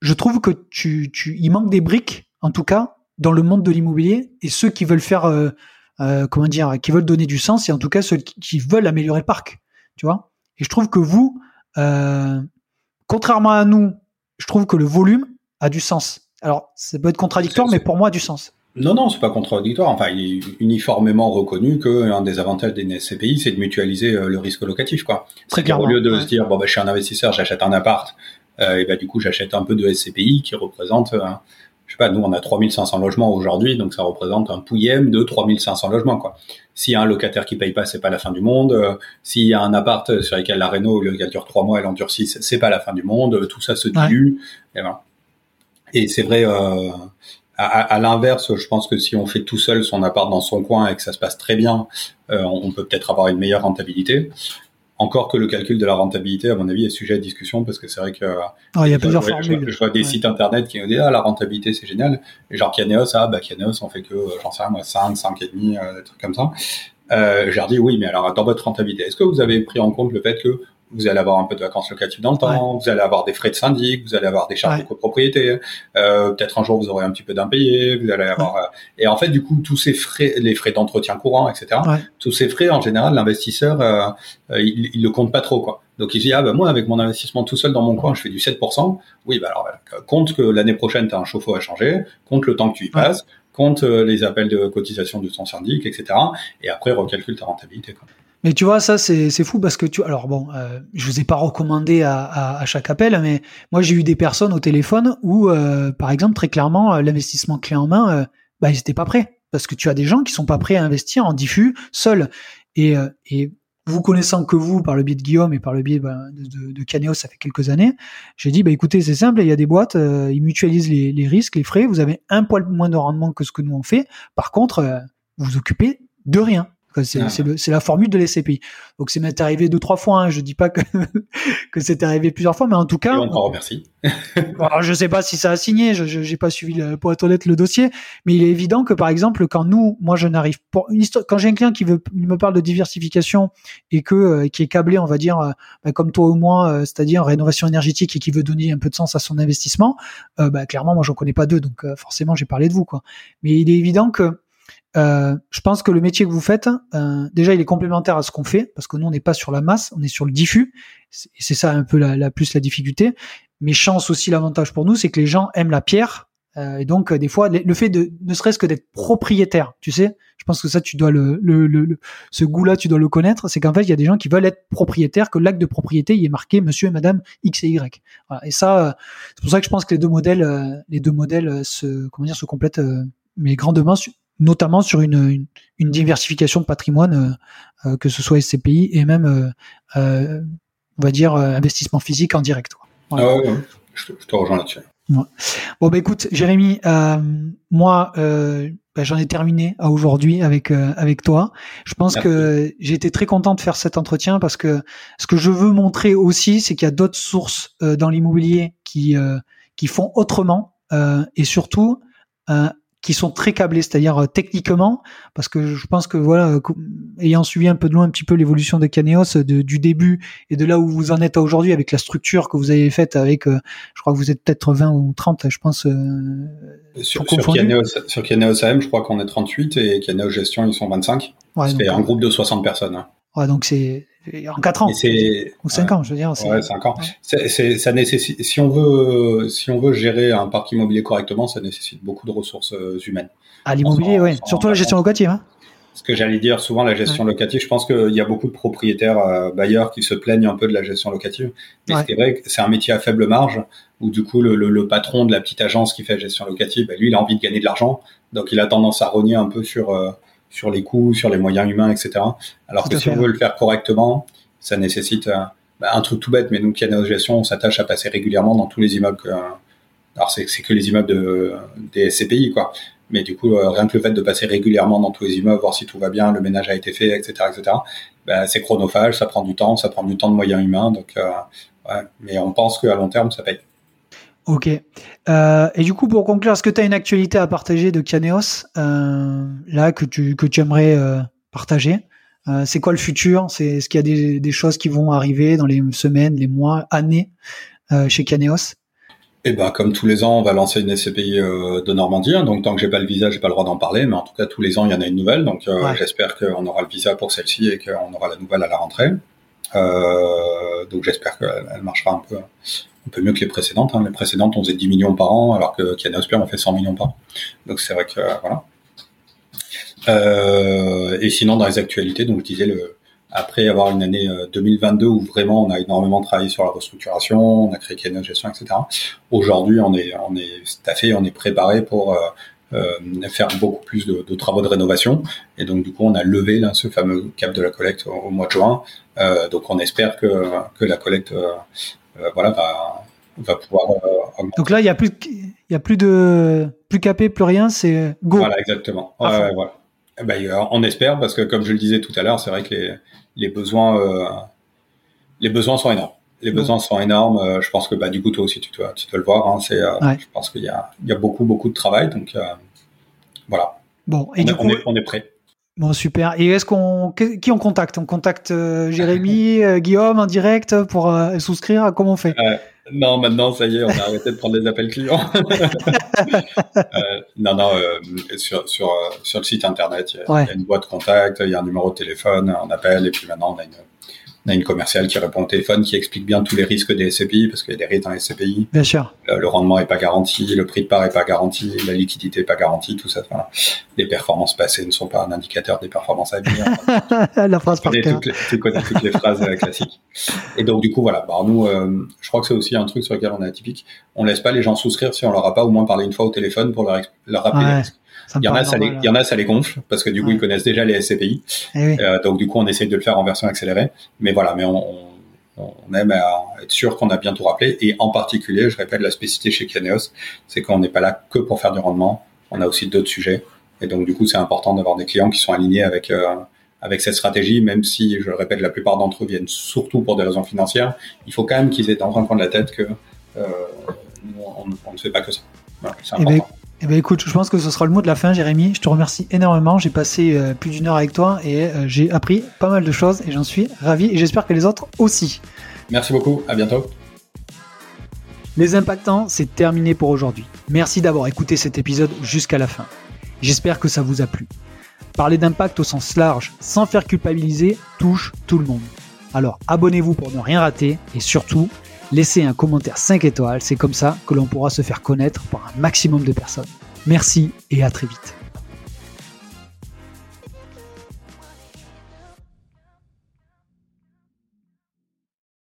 je trouve que tu, tu, il manque des briques, en tout cas, dans le monde de l'immobilier et ceux qui veulent faire, euh, euh, comment dire, qui veulent donner du sens et en tout cas ceux qui, veulent améliorer le parc, tu vois. Et je trouve que vous, euh, contrairement à nous, je trouve que le volume a du sens. Alors, ça peut être contradictoire, mais pour moi, a du sens. Non, non, c'est pas contradictoire. Enfin, il est uniformément reconnu qu'un des avantages des SCPI, c'est de mutualiser le risque locatif, quoi. Très clairement. Au lieu de se dire, bon, ben, je suis un investisseur, j'achète un appart, et bah, du coup, j'achète un peu de SCPI qui représente je sais pas, nous on a 3500 logements aujourd'hui, donc ça représente un pouillem de 3500 logements quoi. S'il y a un locataire qui paye pas, c'est pas la fin du monde. Euh, S'il y a un appart sur lequel la réno, au lieu qu'elle dure trois mois, elle en dure six, c'est pas la fin du monde. Tout ça se dilue. Et, ben. et c'est vrai. Euh, à, à l'inverse, je pense que si on fait tout seul son appart dans son coin et que ça se passe très bien, euh, on peut peut-être avoir une meilleure rentabilité. Encore que le calcul de la rentabilité, à mon avis, est sujet à discussion parce que c'est vrai que ah, il y a plusieurs formules. Je, vois des sites internet qui disent ah la rentabilité c'est génial et genre Kianeos ah bah Kianeos on fait que j'en sais rien moi 5 5 et demi euh, des trucs comme ça. Euh, j'ai dit oui mais alors dans votre rentabilité est-ce que vous avez pris en compte le fait que vous allez avoir un peu de vacances locatives dans le temps, vous allez avoir des frais de syndic, vous allez avoir des charges de copropriété, euh, peut-être un jour vous aurez un petit peu d'impayé, vous allez avoir euh, et en fait du coup tous ces frais, les frais d'entretien courant, etc. Tous ces frais en général l'investisseur euh, euh, il, il le compte pas trop quoi. Donc il dit ah bah moi avec mon investissement tout seul dans mon coin je fais du 7%. Oui bah alors compte que l'année prochaine tu as un chauffe-eau à changer, compte le temps que tu y passes, compte les appels de cotisation de ton syndic, etc. Et après recalcule ta rentabilité. Quoi. Mais tu vois, ça c'est fou parce que tu. Alors bon, euh, je vous ai pas recommandé à, à, à chaque appel, mais moi j'ai eu des personnes au téléphone où, euh, par exemple, très clairement, euh, l'investissement clé en main, euh, bah ils étaient pas prêts parce que tu as des gens qui sont pas prêts à investir en diffus seuls. Et, et vous connaissant que vous par le biais de Guillaume et par le biais bah, de, de, ça fait quelques années, j'ai dit bah écoutez c'est simple, il y a des boîtes, ils mutualisent les, les, risques, les frais, vous avez un poil moins de rendement que ce que nous on fait. Par contre, vous vous occupez de rien. C'est ah. la formule de l'SCPI. Donc c'est m'est arrivé deux trois fois. Hein. Je dis pas que que c'est arrivé plusieurs fois, mais en tout cas. Et on t'en remercie. alors, je sais pas si ça a signé. Je j'ai pas suivi le, pour être honnête le dossier, mais il est évident que par exemple quand nous, moi je n'arrive pas. Quand j'ai un client qui veut me parle de diversification et que euh, qui est câblé, on va dire euh, bah, comme toi ou moi, euh, c'est-à-dire rénovation énergétique et qui veut donner un peu de sens à son investissement, bah, clairement moi j'en connais pas deux, donc forcément j'ai parlé de vous quoi. Mais il est évident que euh, je pense que le métier que vous faites, euh, déjà, il est complémentaire à ce qu'on fait, parce que nous, on n'est pas sur la masse, on est sur le diffus. C'est ça un peu la, la, plus la difficulté. Mais chance aussi, l'avantage pour nous, c'est que les gens aiment la pierre. Euh, et donc, des fois, le fait de, ne serait-ce que d'être propriétaire, tu sais, je pense que ça, tu dois le, le, le, ce goût-là, tu dois le connaître. C'est qu'en fait, il y a des gens qui veulent être propriétaires, que l'acte de propriété, il est marqué Monsieur et Madame X et Y. Voilà. Et ça, c'est pour ça que je pense que les deux modèles, les deux modèles se, comment dire, se complètent, mais grandement notamment sur une, une, diversification de patrimoine, euh, euh, que ce soit SCPI et même, euh, on va dire, investissement physique en direct. Ah ouais, Je, te, rejoins là-dessus. Bon, bah écoute, Jérémy, moi, bah, j'en ai terminé à aujourd'hui avec avec toi. Je pense que j'ai été très content de faire cet entretien parce que ce que je veux montrer aussi, c'est qu'il y a d'autres sources dans l'immobilier qui qui font autrement et surtout qui sont très câblés, c'est-à-dire euh, techniquement, parce que je pense que voilà, euh, ayant suivi un peu de loin un petit peu l'évolution de Caneos de, du début et de là où vous en êtes aujourd'hui avec la structure que vous avez faite avec, euh, je crois que vous êtes peut-être 20 ou 30, je pense. sur, sur, Caneos, sur Caneos AM, je crois qu'on est 38 et Caneos Gestion, ils sont 25. Ouais, c'est un groupe de 60 personnes. Hein. Ouais, donc c'est en 4 ans. Ou 5 ans, je veux dire. Ouais, 5 ans. C'est, ça nécessite, si on veut, si on veut gérer un parc immobilier correctement, ça nécessite beaucoup de ressources euh, humaines. Ah, l'immobilier, oui. Surtout la gestion locative, hein. Ce que j'allais dire, souvent la gestion locative, je pense qu'il y a beaucoup de propriétaires euh, bailleurs qui se plaignent un peu de la gestion locative. Mais c'est vrai que c'est un métier à faible marge, où du coup le, le, patron de la petite agence qui fait la gestion locative, bah, lui, il a envie de gagner de l'argent, donc il a tendance à rogner un peu sur euh, sur les coûts, sur les moyens humains, etc. Alors que si on veut le faire correctement, ça nécessite bah, un truc tout bête, mais nous, qui a gestion, on s'attache à passer régulièrement dans tous les immeubles. Que, alors c'est que les immeubles de, des SCPI, quoi. Mais du coup, euh, rien que le fait de passer régulièrement dans tous les immeubles, voir si tout va bien, le ménage a été fait, etc., etc. Bah, c'est chronophage, ça prend du temps, ça prend du temps de moyens humains. Donc, euh, ouais. Mais on pense qu'à long terme, ça paye. Ok. Euh, et du coup, pour conclure, est-ce que tu as une actualité à partager de Caneos euh, là que tu que tu aimerais euh, partager? Euh, C'est quoi le futur? C'est est-ce qu'il y a des, des, choses qui vont arriver dans les semaines, les mois, années euh, chez Caneos eh ben, comme tous les ans, on va lancer une SCPI de Normandie. Hein, donc, tant que j'ai pas le visa, j'ai pas le droit d'en parler. Mais en tout cas, tous les ans, il y en a une nouvelle. Donc, j'espère qu'on aura le visa pour celle-ci et qu'on aura la nouvelle à la rentrée. Donc, j'espère qu'elle marchera un peu un peu mieux que les précédentes. Hein. Les précédentes, on faisait 10 millions par an, alors que Kianosper, on fait 100 millions par an. Donc c'est vrai que euh, voilà. Euh, et sinon, dans les actualités, donc je disais le après avoir une année 2022 où vraiment on a énormément travaillé sur la restructuration, on a créé Kenya Gestion, etc. Aujourd'hui, on est, on est staffé, on est préparé pour faire beaucoup plus de, de, travaux de rénovation. Et donc, du coup, on a levé là, ce fameux cap de la collecte au, mois de juin. donc, on espère que, que la collecte voilà, va, va pouvoir augmenter. Donc là, il n'y a plus, il y a plus de, plus capé, plus rien, c'est go. Voilà, exactement. Ouais, voilà. Eh ben, on espère parce que comme je le disais tout à l'heure, c'est vrai que les, les besoins, euh, les besoins sont énormes. Les besoins sont énormes. Euh, je pense que bah, du coup toi aussi tu dois, tu dois le voir. Hein, c'est, euh, Je pense qu'il y a, il y a beaucoup beaucoup de travail. Donc voilà. Bon et on du est, coup, on est, prêt. Bon super. Et est-ce qu'on qui on contacte? On contacte Jérémy, Guillaume en direct pour souscrire. Comment on fait? Non, maintenant, ça y est, on a arrêté de prendre les appels clients. euh, non, non, euh, sur, sur, euh, sur le site internet, il y, a, il y, a une boîte contact, il y a un numéro de téléphone, on appelle, et puis maintenant, on a une, on a une commerciale qui répond au téléphone, qui explique bien tous les risques des SCPI, parce qu'il y a des risques dans les SCPI. Bien sûr. Le, le, rendement est pas garanti, le prix de part est pas garanti, la liquidité est pas garantie, tout ça. Les performances passées ne sont pas un indicateur des performances à venir. la phrase par cœur. Tu connais toutes les phrases classiques. Et donc, du coup, voilà. Bah, nous, euh, je crois que c'est aussi un truc sur lequel on est atypique. On laisse pas les gens souscrire si on leur a pas au moins parlé une fois au téléphone pour leur, leur rappeler ouais. les risques. Il y, en a, ça les, il y en a, ça les gonfle parce que du coup, ouais. ils connaissent déjà les SCPI. oui. euh, donc, du coup, on essaye de le faire en version accélérée. Mais voilà, mais on, on aime être sûr qu'on a bien tout rappelé. Et en particulier, je répète, la spécificité chez Kianeos, c'est qu'on n'est pas là que pour faire du rendement. On a aussi d'autres sujets. Et donc, du coup, c'est important d'avoir des clients qui sont alignés avec, euh, avec cette stratégie, même si, je le répète, la plupart d'entre eux viennent surtout pour des raisons financières. Il faut quand même qu'ils aient dans un coin de la tête que euh, on, on, ne fait pas que ça. Voilà, c'est important. Eh ben, écoute, je pense que ce sera le mot de la fin, Jérémy. Je te remercie énormément. J'ai passé euh, plus d'une heure avec toi et euh, j'ai appris pas mal de choses et j'en suis ravi et j'espère que les autres aussi. Merci beaucoup. À bientôt. Les impactants, c'est terminé pour aujourd'hui. Merci d'avoir écouté cet épisode jusqu'à la fin. J'espère que ça vous a plu. Parler d'impact au sens large, sans faire culpabiliser, touche tout le monde. Alors abonnez-vous pour ne rien rater et surtout, laissez un commentaire 5 étoiles, c'est comme ça que l'on pourra se faire connaître par un maximum de personnes. Merci et à très vite.